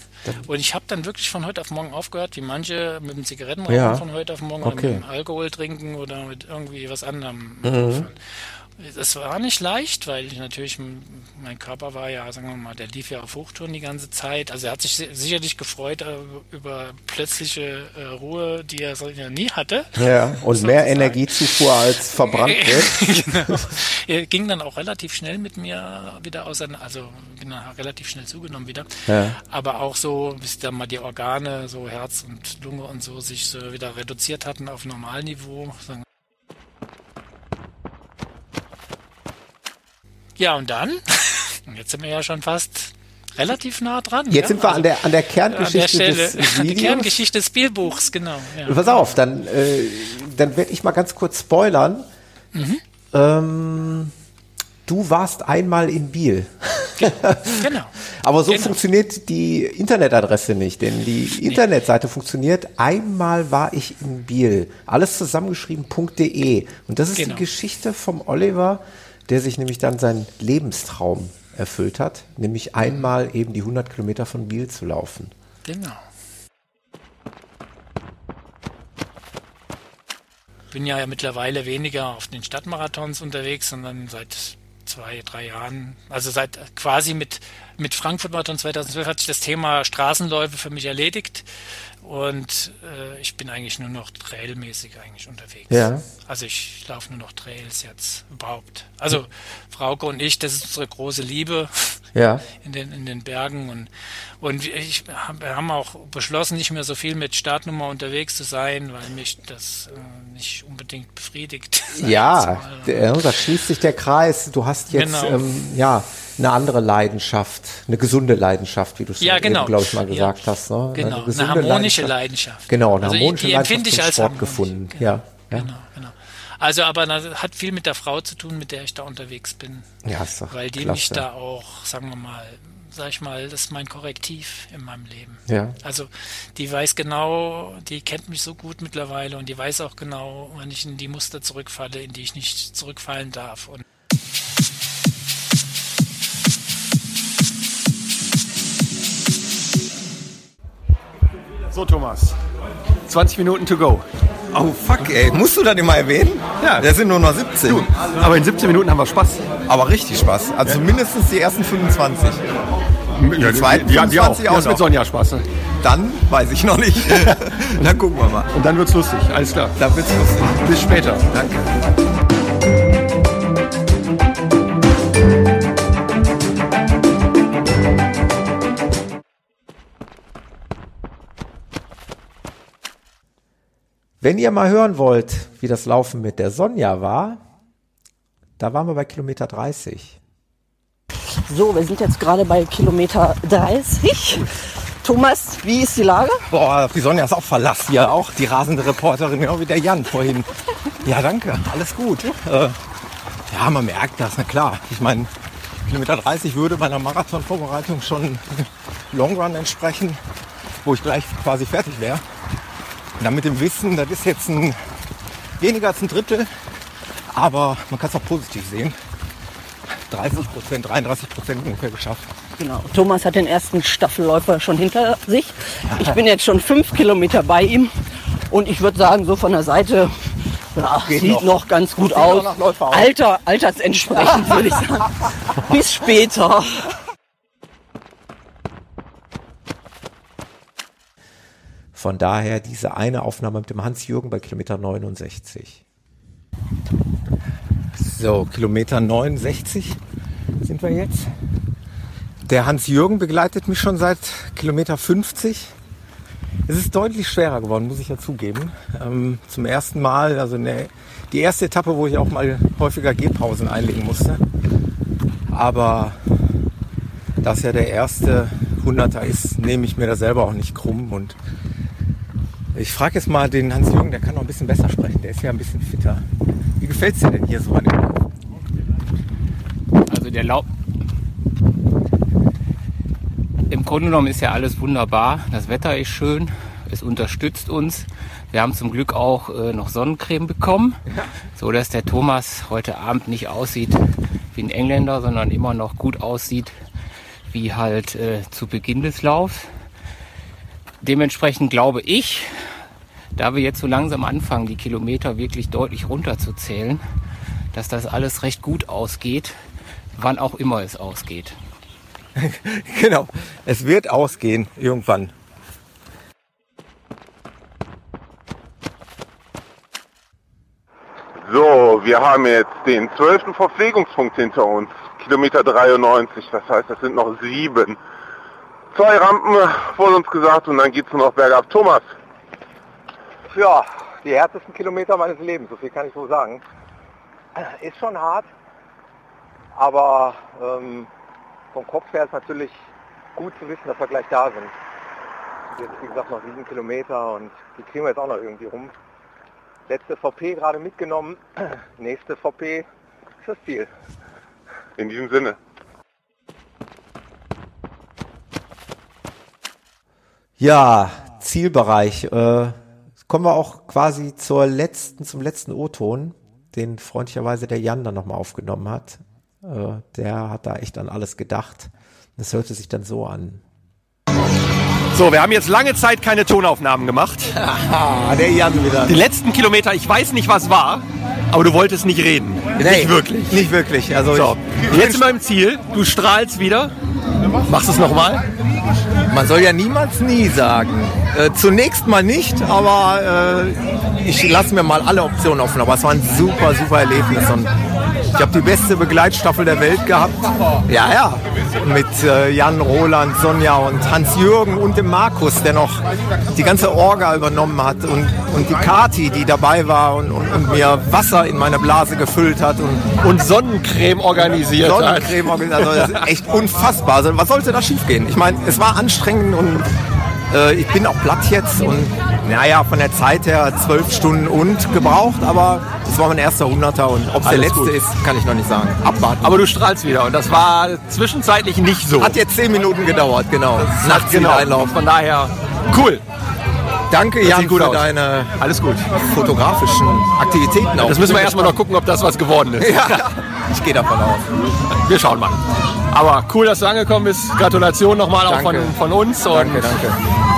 Und ich habe dann wirklich von heute auf morgen aufgehört, wie manche mit dem Zigarettenrauchen ja. von heute auf morgen okay. oder mit dem Alkohol trinken oder mit irgendwie was anderem. Mhm. Es war nicht leicht, weil ich natürlich, mein Körper war ja, sagen wir mal, der lief ja auf Hochtouren die ganze Zeit. Also er hat sich sicherlich gefreut äh, über plötzliche äh, Ruhe, die er ja nie hatte. Ja, und mehr Energiezufuhr als verbrannt wird. genau. Er ging dann auch relativ schnell mit mir wieder auseinander, also bin dann relativ schnell zugenommen wieder. Ja. Aber auch so, bis dann mal die Organe, so Herz und Lunge und so, sich so wieder reduziert hatten auf Normalniveau. Sagen Ja, und dann? Jetzt sind wir ja schon fast relativ nah dran. Jetzt ja? sind wir also, an der, an der Kerngeschichte an der Stelle, des Videos. Kerngeschichte des Spielbuchs, genau. Ja. Pass auf, dann, äh, dann werde ich mal ganz kurz spoilern. Mhm. Ähm, du warst einmal in Biel. Genau. Aber so genau. funktioniert die Internetadresse nicht, denn die nee. Internetseite funktioniert. Einmal war ich in Biel. Alles zusammengeschrieben.de. Und das ist genau. die Geschichte vom Oliver, der sich nämlich dann seinen Lebenstraum erfüllt hat, nämlich einmal eben die 100 Kilometer von Biel zu laufen. Genau. Bin ja mittlerweile weniger auf den Stadtmarathons unterwegs, sondern seit zwei, drei Jahren, also seit quasi mit, mit Frankfurt Marathon 2012 hat sich das Thema Straßenläufe für mich erledigt. Und äh, ich bin eigentlich nur noch trailmäßig eigentlich unterwegs. Ja. Also ich laufe nur noch Trails jetzt überhaupt. Also Frauke und ich, das ist unsere große Liebe. ja. in, den, in den Bergen. Und, und ich, wir haben auch beschlossen, nicht mehr so viel mit Startnummer unterwegs zu sein, weil mich das äh, nicht unbedingt befriedigt. Ja, da schließt sich der Kreis. Du hast jetzt genau. ähm, ja eine andere Leidenschaft, eine gesunde Leidenschaft, wie du es ja, genau. glaube ich, mal gesagt ja. hast. Ne? Genau, eine, eine harmonische Leidenschaft. Leidenschaft. Genau, eine also harmonische die, die Leidenschaft ich als Sport gefunden. Genau, ja. Genau, genau. Also, aber das hat viel mit der Frau zu tun, mit der ich da unterwegs bin. Ja, ist doch Weil die klasse. mich da auch, sagen wir mal, sag ich mal, das ist mein Korrektiv in meinem Leben. Ja. Also die weiß genau, die kennt mich so gut mittlerweile und die weiß auch genau, wann ich in die Muster zurückfalle, in die ich nicht zurückfallen darf. Und so, Thomas. 20 Minuten to go. Oh fuck, ey. Musst du das immer erwähnen? Ja. Der sind nur noch 17. Du, aber in 17 Minuten haben wir Spaß. Aber richtig Spaß. Also ja. mindestens die ersten 25. Ja, die zweiten die, 25 die auch. auch. Du mit Sonja Spaß. Ne? Dann weiß ich noch nicht. dann gucken wir mal. Und dann wird's lustig. Alles klar. Dann wird's lustig. Bis später. Danke. Wenn ihr mal hören wollt, wie das Laufen mit der Sonja war, da waren wir bei Kilometer 30. So, wir sind jetzt gerade bei Kilometer 30. Thomas, wie ist die Lage? Boah, die Sonja ist auch verlassen hier, auch die rasende Reporterin, genau wie der Jan vorhin. Ja, danke, alles gut. Äh, ja, man merkt das, na klar. Ich meine, Kilometer 30 würde bei einer Marathonvorbereitung schon Long Run entsprechen, wo ich gleich quasi fertig wäre. Und mit dem Wissen, das ist jetzt ein, weniger als ein Drittel, aber man kann es auch positiv sehen. 30 Prozent, 33 Prozent ungefähr geschafft. Genau. Thomas hat den ersten Staffelläufer schon hinter sich. Ich bin jetzt schon fünf Kilometer bei ihm und ich würde sagen, so von der Seite ja, sieht noch. noch. ganz gut aus. Alter, altersentsprechend würde ich sagen. Bis später. Von daher diese eine Aufnahme mit dem Hans-Jürgen bei Kilometer 69. So, Kilometer 69 sind wir jetzt. Der Hans-Jürgen begleitet mich schon seit Kilometer 50. Es ist deutlich schwerer geworden, muss ich ja zugeben. Ähm, zum ersten Mal, also ne, die erste Etappe, wo ich auch mal häufiger Gehpausen einlegen musste. Aber das ja der erste Hunderter ist, nehme ich mir da selber auch nicht krumm und ich frage jetzt mal den Hans-Jürgen, der kann noch ein bisschen besser sprechen. Der ist ja ein bisschen fitter. Wie gefällt es dir denn hier so an dem Lauf? Also der Lauf. Im Grunde genommen ist ja alles wunderbar. Das Wetter ist schön. Es unterstützt uns. Wir haben zum Glück auch äh, noch Sonnencreme bekommen, ja. so dass der Thomas heute Abend nicht aussieht wie ein Engländer, sondern immer noch gut aussieht wie halt äh, zu Beginn des Laufs. Dementsprechend glaube ich, da wir jetzt so langsam anfangen, die Kilometer wirklich deutlich runterzuzählen, dass das alles recht gut ausgeht, wann auch immer es ausgeht. genau, es wird ausgehen irgendwann. So, wir haben jetzt den zwölften Verpflegungspunkt hinter uns, Kilometer 93, das heißt, das sind noch sieben zwei Rampen vor uns gesagt und dann geht es nur noch bergab. Thomas. Ja, die härtesten Kilometer meines Lebens, so viel kann ich wohl sagen. Ist schon hart, aber ähm, vom Kopf her ist natürlich gut zu wissen, dass wir gleich da sind. Jetzt wie gesagt noch sieben Kilometer und die kriegen wir jetzt auch noch irgendwie rum. Letzte VP gerade mitgenommen, nächste VP ist das Ziel. In diesem Sinne. Ja, Zielbereich. Äh, kommen wir auch quasi zur letzten, zum letzten O-Ton, den freundlicherweise der Jan dann nochmal aufgenommen hat. Äh, der hat da echt an alles gedacht. Das hörte sich dann so an. So, wir haben jetzt lange Zeit keine Tonaufnahmen gemacht. der Jan wieder. Die letzten Kilometer, ich weiß nicht, was war, aber du wolltest nicht reden. Nee, nicht wirklich. Nicht wirklich. Also so, jetzt sind wir im Ziel. Du strahlst wieder. Machst du es nochmal? Man soll ja niemals nie sagen. Äh, zunächst mal nicht, aber äh, ich lasse mir mal alle Optionen offen. Aber es war ein super, super Erlebnis und Ich habe die beste Begleitstaffel der Welt gehabt. Ja, ja. Mit äh, Jan, Roland, Sonja und Hans-Jürgen und dem Markus, der noch die ganze Orga übernommen hat. Und, und die Kati, die dabei war und, und, und mir Wasser in meine Blase gefüllt hat. Und, und Sonnencreme organisiert Sonnencreme organisiert. Also das ist echt unfassbar. Also was sollte da schiefgehen? Ich meine, es war anstrengend und äh, ich bin auch platt jetzt und naja, von der Zeit her zwölf Stunden und gebraucht, aber das war mein erster Hunderter und ob es der letzte gut. ist, kann ich noch nicht sagen. Abwarten. Aber du strahlst wieder und das war zwischenzeitlich nicht so. Hat jetzt zehn Minuten gedauert, genau. Nach genau. Einlauf. Von daher cool. Danke, Jan, für aus. deine Alles gut. fotografischen Aktivitäten. Das müssen wir erstmal noch gucken, ob das was geworden ist. Ja, ich gehe davon aus. Wir schauen mal. Aber cool, dass du angekommen bist. Gratulation nochmal auch von, von uns. Und danke, danke.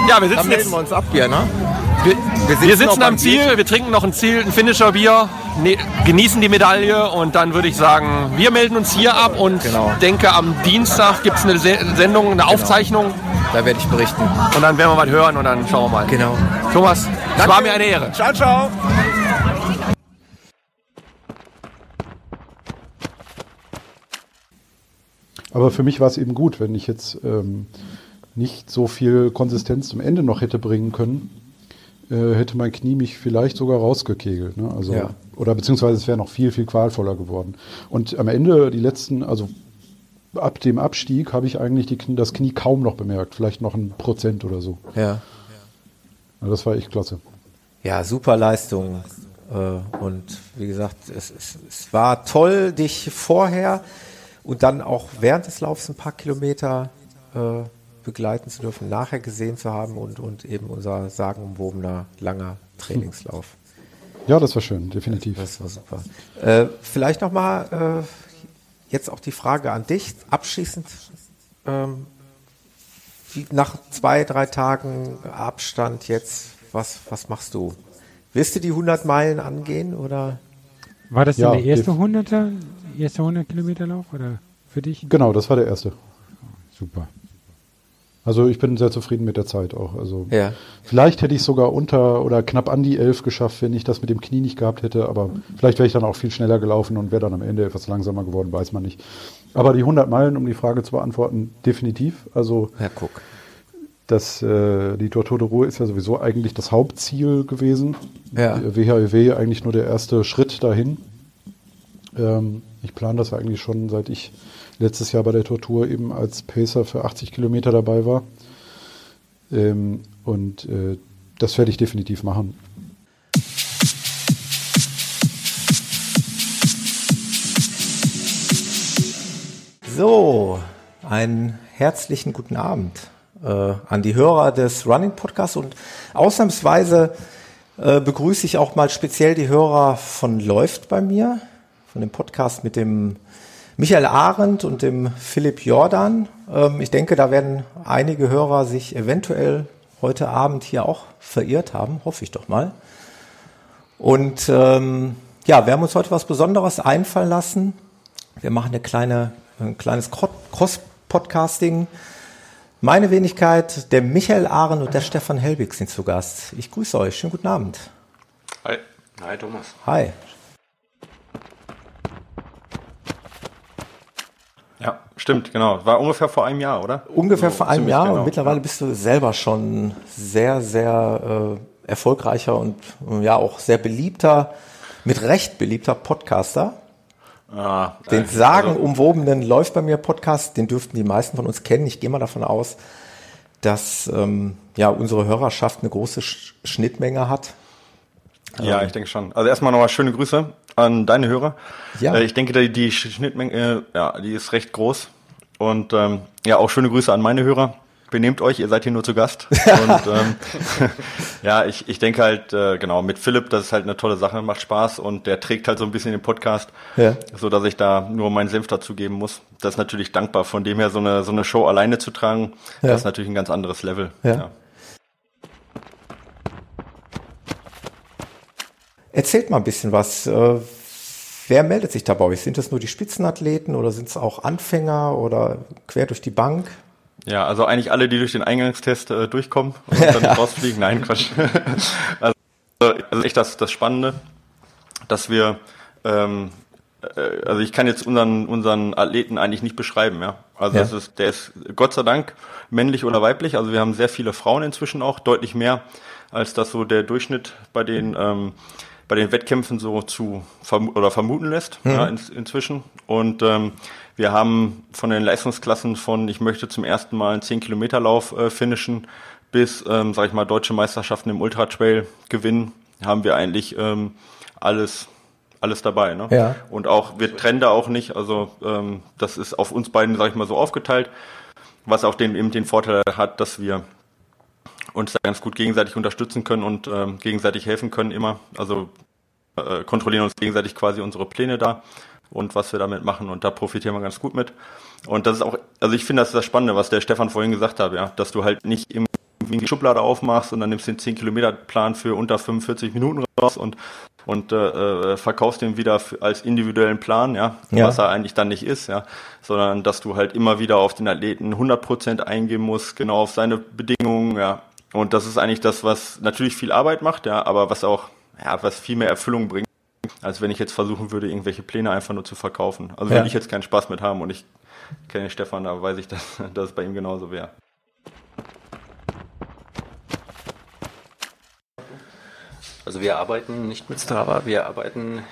Ja, wir sitzen Dann jetzt. wir uns ab hier, ne? Wir, wir sitzen, wir sitzen am Ziel, Bier. wir trinken noch ein Ziel, ein Finisher Bier, ne, genießen die Medaille und dann würde ich sagen, wir melden uns hier ab und genau. denke, am Dienstag gibt es eine Sendung, eine genau. Aufzeichnung. Da werde ich berichten. Und dann werden wir was hören und dann schauen wir mal. Genau. Thomas, es war mir eine Ehre. Ciao, ciao. Aber für mich war es eben gut, wenn ich jetzt ähm, nicht so viel Konsistenz zum Ende noch hätte bringen können, äh, hätte mein Knie mich vielleicht sogar rausgekegelt. Ne? Also, ja. Oder beziehungsweise es wäre noch viel, viel qualvoller geworden. Und am Ende, die letzten, also ab dem Abstieg, habe ich eigentlich die, das Knie kaum noch bemerkt. Vielleicht noch ein Prozent oder so. Ja. Also das war echt klasse. Ja, super Leistung. Äh, und wie gesagt, es, es, es war toll, dich vorher und dann auch während des Laufs ein paar Kilometer äh, begleiten zu dürfen, nachher gesehen zu haben und, und eben unser sagenumwobener langer Trainingslauf. Ja, das war schön, definitiv. Das war super. Äh, vielleicht nochmal äh, jetzt auch die Frage an dich, abschließend. Ähm, wie, nach zwei, drei Tagen Abstand jetzt, was, was machst du? Wirst du die 100 Meilen angehen oder? War das ja, der erste 100er, erste 100 Kilometer Lauf oder für dich? Genau, das war der erste. Super. Also ich bin sehr zufrieden mit der Zeit auch. Also ja. vielleicht hätte ich sogar unter oder knapp an die elf geschafft, wenn ich das mit dem Knie nicht gehabt hätte. Aber vielleicht wäre ich dann auch viel schneller gelaufen und wäre dann am Ende etwas langsamer geworden, weiß man nicht. Aber die 100 Meilen, um die Frage zu beantworten, definitiv. Also ja, guck. Das, äh, die Tortur de Ruhe ist ja sowieso eigentlich das Hauptziel gewesen. Ja. WHEW eigentlich nur der erste Schritt dahin. Ähm, ich plane das eigentlich schon, seit ich letztes Jahr bei der Tortur eben als Pacer für 80 Kilometer dabei war. Ähm, und äh, das werde ich definitiv machen. So, einen herzlichen guten Abend äh, an die Hörer des Running Podcasts und ausnahmsweise äh, begrüße ich auch mal speziell die Hörer von Läuft bei mir, von dem Podcast mit dem Michael Arendt und dem Philipp Jordan. Ähm, ich denke, da werden einige Hörer sich eventuell heute Abend hier auch verirrt haben, hoffe ich doch mal. Und ähm, ja, wir haben uns heute was Besonderes einfallen lassen. Wir machen eine kleine, ein kleines Cross-Podcasting. Meine Wenigkeit, der Michael Arendt und der Stefan Helbig sind zu Gast. Ich grüße euch. Schönen guten Abend. Hi. Hi, Thomas. Hi. Ja, stimmt, genau. War ungefähr vor einem Jahr, oder? Ungefähr so, vor einem Jahr genau. und mittlerweile bist du selber schon sehr, sehr äh, erfolgreicher und äh, ja auch sehr beliebter, mit Recht beliebter Podcaster. Ah, den also sagenumwobenen also, Läuft bei mir Podcast, den dürften die meisten von uns kennen. Ich gehe mal davon aus, dass ähm, ja unsere Hörerschaft eine große Sch Schnittmenge hat. Ja, ähm, ich denke schon. Also erstmal nochmal schöne Grüße an deine Hörer. Ja. Äh, ich denke, die, die Schnittmenge, äh, ja, die ist recht groß. Und ähm, ja, auch schöne Grüße an meine Hörer. Benehmt euch, ihr seid hier nur zu Gast. Und ähm, ja, ich, ich denke halt, äh, genau, mit Philipp, das ist halt eine tolle Sache, macht Spaß und der trägt halt so ein bisschen den Podcast, ja. so dass ich da nur meinen Senf dazugeben muss. Das ist natürlich dankbar, von dem her so eine, so eine Show alleine zu tragen, ja. das ist natürlich ein ganz anderes Level. Ja. ja. Erzählt mal ein bisschen was. Äh, wer meldet sich da bei euch? Sind das nur die Spitzenathleten oder sind es auch Anfänger oder quer durch die Bank? Ja, also eigentlich alle, die durch den Eingangstest äh, durchkommen und dann rausfliegen. Nein, Quatsch. also, also echt das, das Spannende, dass wir ähm, äh, also ich kann jetzt unseren, unseren Athleten eigentlich nicht beschreiben, ja. Also ja. das ist, der ist Gott sei Dank männlich oder weiblich. Also wir haben sehr viele Frauen inzwischen auch, deutlich mehr als das so der Durchschnitt bei den ähm, bei den Wettkämpfen so zu verm oder vermuten lässt mhm. ja, in, inzwischen. Und ähm, wir haben von den Leistungsklassen von ich möchte zum ersten Mal einen 10 Kilometer Lauf äh, finishen bis, ähm, sag ich mal, deutsche Meisterschaften im Ultra Trail gewinnen, haben wir eigentlich ähm, alles alles dabei. Ne? Ja. Und auch, wir trennen da auch nicht, also ähm, das ist auf uns beiden, sag ich mal, so aufgeteilt, was auch den, eben den Vorteil hat, dass wir uns da ganz gut gegenseitig unterstützen können und ähm, gegenseitig helfen können immer. Also äh, kontrollieren uns gegenseitig quasi unsere Pläne da und was wir damit machen und da profitieren wir ganz gut mit. Und das ist auch, also ich finde, das ist das Spannende, was der Stefan vorhin gesagt hat, ja, dass du halt nicht irgendwie die Schublade aufmachst und dann nimmst du den 10 Kilometer Plan für unter 45 Minuten raus und und äh, äh, verkaufst den wieder als individuellen Plan, ja, ja, was er eigentlich dann nicht ist, ja, sondern dass du halt immer wieder auf den Athleten 100% eingehen musst, genau auf seine Bedingungen, ja. Und das ist eigentlich das, was natürlich viel Arbeit macht, ja, aber was auch, ja, was viel mehr Erfüllung bringt, als wenn ich jetzt versuchen würde, irgendwelche Pläne einfach nur zu verkaufen. Also ja. würde ich jetzt keinen Spaß mit haben und ich kenne Stefan, da weiß ich, dass, dass es bei ihm genauso wäre. Also wir arbeiten nicht mit Strava, wir arbeiten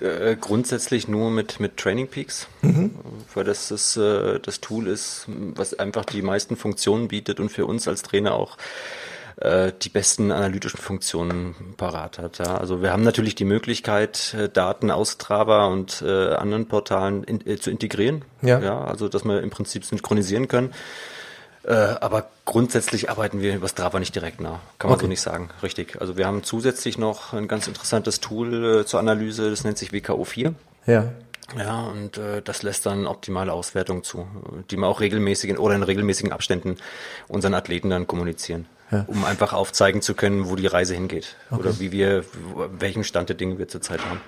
äh, grundsätzlich nur mit, mit Training Peaks, mhm. weil das das, äh, das Tool ist, was einfach die meisten Funktionen bietet und für uns als Trainer auch äh, die besten analytischen Funktionen parat hat. Ja. Also wir haben natürlich die Möglichkeit, äh, Daten aus Strava und anderen Portalen in, zu integrieren. Ja. ja. Also dass wir im Prinzip synchronisieren können. Äh, aber grundsätzlich arbeiten wir über Strava nicht direkt nach. Kann man okay. so nicht sagen. Richtig. Also wir haben zusätzlich noch ein ganz interessantes Tool äh, zur Analyse, das nennt sich WKO4. Ja. Ja, und äh, das lässt dann optimale Auswertungen zu, die wir auch regelmäßig oder in regelmäßigen Abständen unseren Athleten dann kommunizieren, ja. um einfach aufzeigen zu können, wo die Reise hingeht okay. oder wie wir, welchen Stand der Dinge wir zurzeit haben.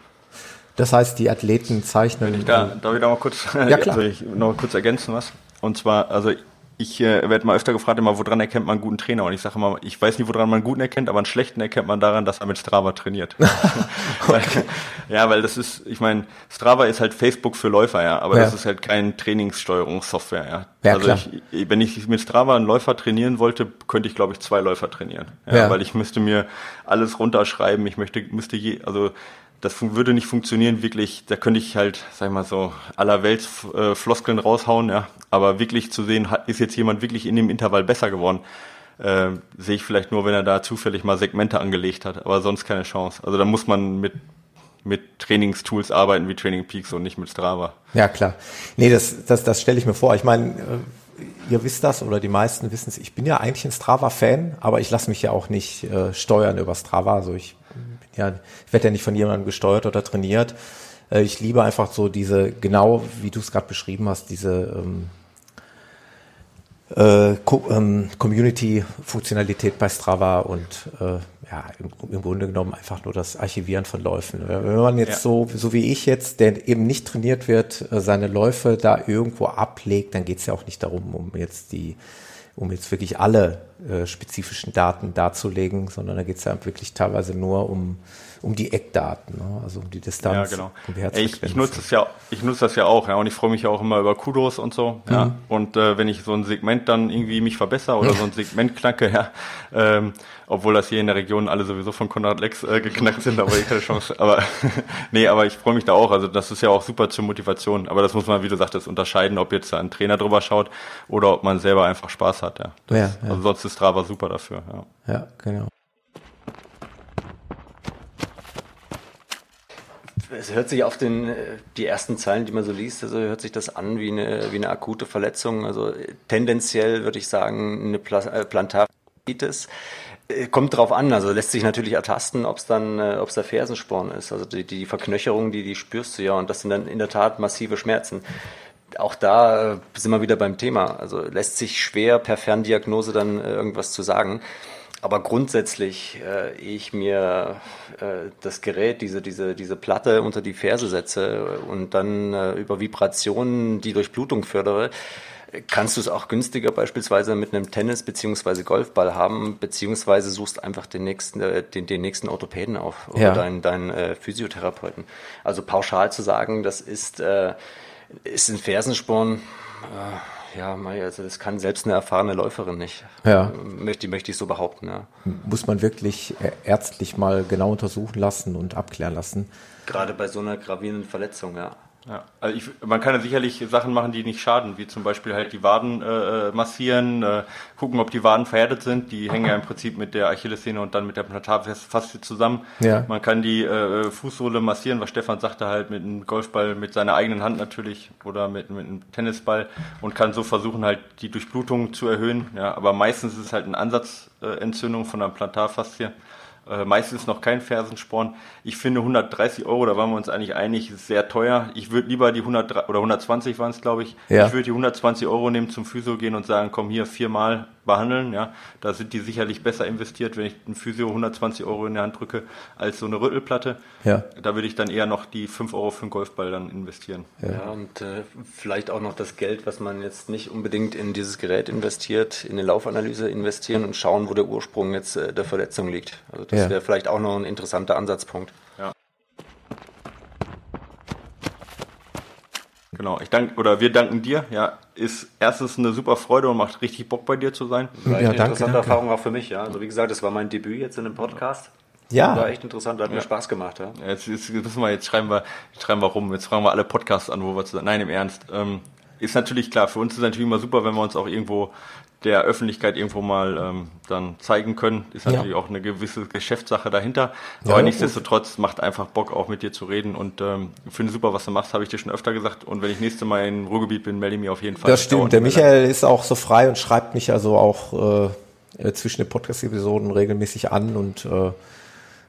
Das heißt, die Athleten zeichnen. Wenn ich da, darf ich da mal kurz, ja, klar. ich noch kurz ergänzen was? Und zwar, also ich äh, werde mal öfter gefragt, immer, woran erkennt man einen guten Trainer? Und ich sage immer, ich weiß nicht, woran man einen guten erkennt, aber einen schlechten erkennt man daran, dass er mit Strava trainiert. okay. ja, weil das ist, ich meine, Strava ist halt Facebook für Läufer, ja, aber ja. das ist halt kein Trainingssteuerungssoftware, ja. ja also. Ich, wenn ich mit Strava einen Läufer trainieren wollte, könnte ich, glaube ich, zwei Läufer trainieren. Ja, ja. Weil ich müsste mir alles runterschreiben, ich möchte, müsste je, also das würde nicht funktionieren, wirklich, da könnte ich halt, sag ich mal so, aller Welt äh, Floskeln raushauen, ja. Aber wirklich zu sehen, ist jetzt jemand wirklich in dem Intervall besser geworden, äh, sehe ich vielleicht nur, wenn er da zufällig mal Segmente angelegt hat, aber sonst keine Chance. Also da muss man mit mit Trainingstools arbeiten wie Training Peaks und nicht mit Strava. Ja, klar. Nee, das, das, das stelle ich mir vor. Ich meine, äh, ihr wisst das oder die meisten wissen es. Ich bin ja eigentlich ein Strava-Fan, aber ich lasse mich ja auch nicht äh, steuern über Strava. Also ich ja, ich werde ja nicht von jemandem gesteuert oder trainiert. Äh, ich liebe einfach so diese, genau wie du es gerade beschrieben hast, diese ähm, äh, ähm, Community-Funktionalität bei Strava und äh, ja, im, im, Grunde genommen einfach nur das Archivieren von Läufen. Wenn man jetzt ja. so, so wie ich jetzt, der eben nicht trainiert wird, äh, seine Läufe da irgendwo ablegt, dann geht es ja auch nicht darum, um jetzt die um jetzt wirklich alle äh, spezifischen Daten darzulegen, sondern da geht es ja wirklich teilweise nur um, um die Eckdaten, ne? also um die Distanz. Ja, genau. Um die ich, ich nutze das ja, ich nutze das ja auch, ja, und ich freue mich ja auch immer über Kudos und so. Mhm. Ja. Und äh, wenn ich so ein Segment dann irgendwie mich verbessere oder so ein Segment knacke, ja, ähm, obwohl das hier in der Region alle sowieso von Konrad Lex äh, geknackt sind, aber ich keine Chance. Aber nee, aber ich freue mich da auch. Also das ist ja auch super zur Motivation. Aber das muss man, wie du sagtest, unterscheiden, ob jetzt ein Trainer drüber schaut oder ob man selber einfach Spaß hat. Ja. Ja, ja. Also sonst ist Strava super dafür. Ja, ja genau. Es hört sich auf den, äh, die ersten Zeilen, die man so liest, also hört sich das an wie eine, wie eine akute Verletzung. Also tendenziell würde ich sagen, eine äh, Plantaritis. Äh, kommt drauf an, also lässt sich natürlich ertasten, ob es dann, äh, ob es der Fersensporn ist. Also die, die Verknöcherung, die, die spürst du ja und das sind dann in der Tat massive Schmerzen. Auch da äh, sind wir wieder beim Thema. Also lässt sich schwer per Ferndiagnose dann äh, irgendwas zu sagen. Aber grundsätzlich, äh, ich mir äh, das Gerät, diese, diese, diese Platte unter die Ferse setze und dann äh, über Vibrationen die Durchblutung fördere, kannst du es auch günstiger beispielsweise mit einem Tennis- bzw. Golfball haben, beziehungsweise suchst einfach den nächsten, äh, den, den nächsten Orthopäden auf oder ja. deinen, deinen äh, Physiotherapeuten. Also pauschal zu sagen, das ist, äh, ist ein Fersensporn, äh, ja, also das kann selbst eine erfahrene Läuferin nicht. Ja. Möchte, möchte ich so behaupten, ja. Muss man wirklich äh, ärztlich mal genau untersuchen lassen und abklären lassen. Gerade bei so einer gravierenden Verletzung, ja. Ja, also ich, man kann ja sicherlich Sachen machen, die nicht schaden, wie zum Beispiel halt die Waden äh, massieren, äh, gucken, ob die Waden verhärtet sind. Die hängen ja im Prinzip mit der Achillessehne und dann mit der Plantarfaszie zusammen. Ja. Man kann die äh, Fußsohle massieren, was Stefan sagte, halt mit einem Golfball mit seiner eigenen Hand natürlich oder mit, mit einem Tennisball und kann so versuchen, halt die Durchblutung zu erhöhen. Ja, aber meistens ist es halt eine Ansatzentzündung von der Plantarfaszie. Äh, meistens noch kein Fersensporn. Ich finde 130 Euro, da waren wir uns eigentlich einig, ist sehr teuer. Ich würde lieber die 100 oder 120 waren es, glaube ich. Ja. Ich würde die 120 Euro nehmen, zum Physio gehen und sagen, komm hier viermal behandeln. Ja, da sind die sicherlich besser investiert, wenn ich einen Physio 120 Euro in der Hand drücke, als so eine Rüttelplatte. Ja. Da würde ich dann eher noch die 5 Euro für einen Golfball dann investieren. Ja, ja und äh, vielleicht auch noch das Geld, was man jetzt nicht unbedingt in dieses Gerät investiert, in eine Laufanalyse investieren und schauen, wo der Ursprung jetzt äh, der Verletzung liegt. Also das ja. wäre vielleicht auch noch ein interessanter Ansatzpunkt. Ja. Genau, ich danke oder wir danken dir. Ja, ist erstens eine super Freude und macht richtig Bock bei dir zu sein. Ja, eine danke, interessante danke. Erfahrung auch für mich, ja. Also wie gesagt, das war mein Debüt jetzt in dem Podcast. Ja. War echt interessant, hat ja. mir Spaß gemacht, ja. Jetzt, jetzt müssen wir, jetzt schreiben wir, schreiben wir rum, jetzt fragen wir alle Podcasts an, wo wir zusammen. Nein, im Ernst. Ähm, ist natürlich klar, für uns ist es natürlich immer super, wenn wir uns auch irgendwo der Öffentlichkeit irgendwo mal ähm, dann zeigen können. Ist natürlich ja. auch eine gewisse Geschäftssache dahinter. Ja, Aber nichtsdestotrotz macht einfach Bock, auch mit dir zu reden und ähm, finde super, was du machst, habe ich dir schon öfter gesagt. Und wenn ich nächste Mal im Ruhrgebiet bin, melde ich mich auf jeden Fall. Das stimmt. Der Michael ist auch so frei und schreibt mich also auch äh, zwischen den Podcast-Episoden regelmäßig an und äh,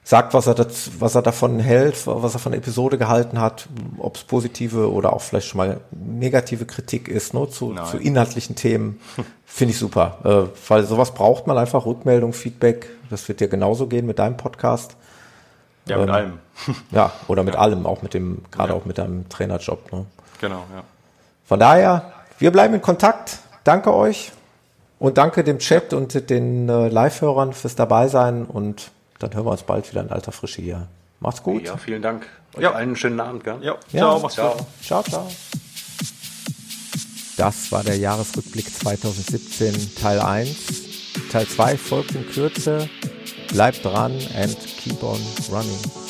sagt, was er, das, was er davon hält, was er von der Episode gehalten hat, ob es positive oder auch vielleicht schon mal negative Kritik ist, ne, zu, zu inhaltlichen Themen, finde ich super. Äh, weil sowas braucht man einfach, Rückmeldung, Feedback. Das wird dir genauso gehen mit deinem Podcast. Ja, mit ähm, allem. ja, oder mit ja. allem, auch mit dem, gerade ja. auch mit deinem Trainerjob. Ne? Genau, ja. Von daher, wir bleiben in Kontakt. Danke euch und danke dem Chat und den äh, Live-Hörern fürs Dabeisein und dann hören wir uns bald wieder in alter Frische hier. Macht's gut. Ja, vielen Dank. Euch ja. einen schönen Abend. Gell? Ja. Ciao, ja. ciao. Ciao, ciao. Das war der Jahresrückblick 2017 Teil 1. Teil 2 folgt in Kürze. Bleibt dran and keep on running.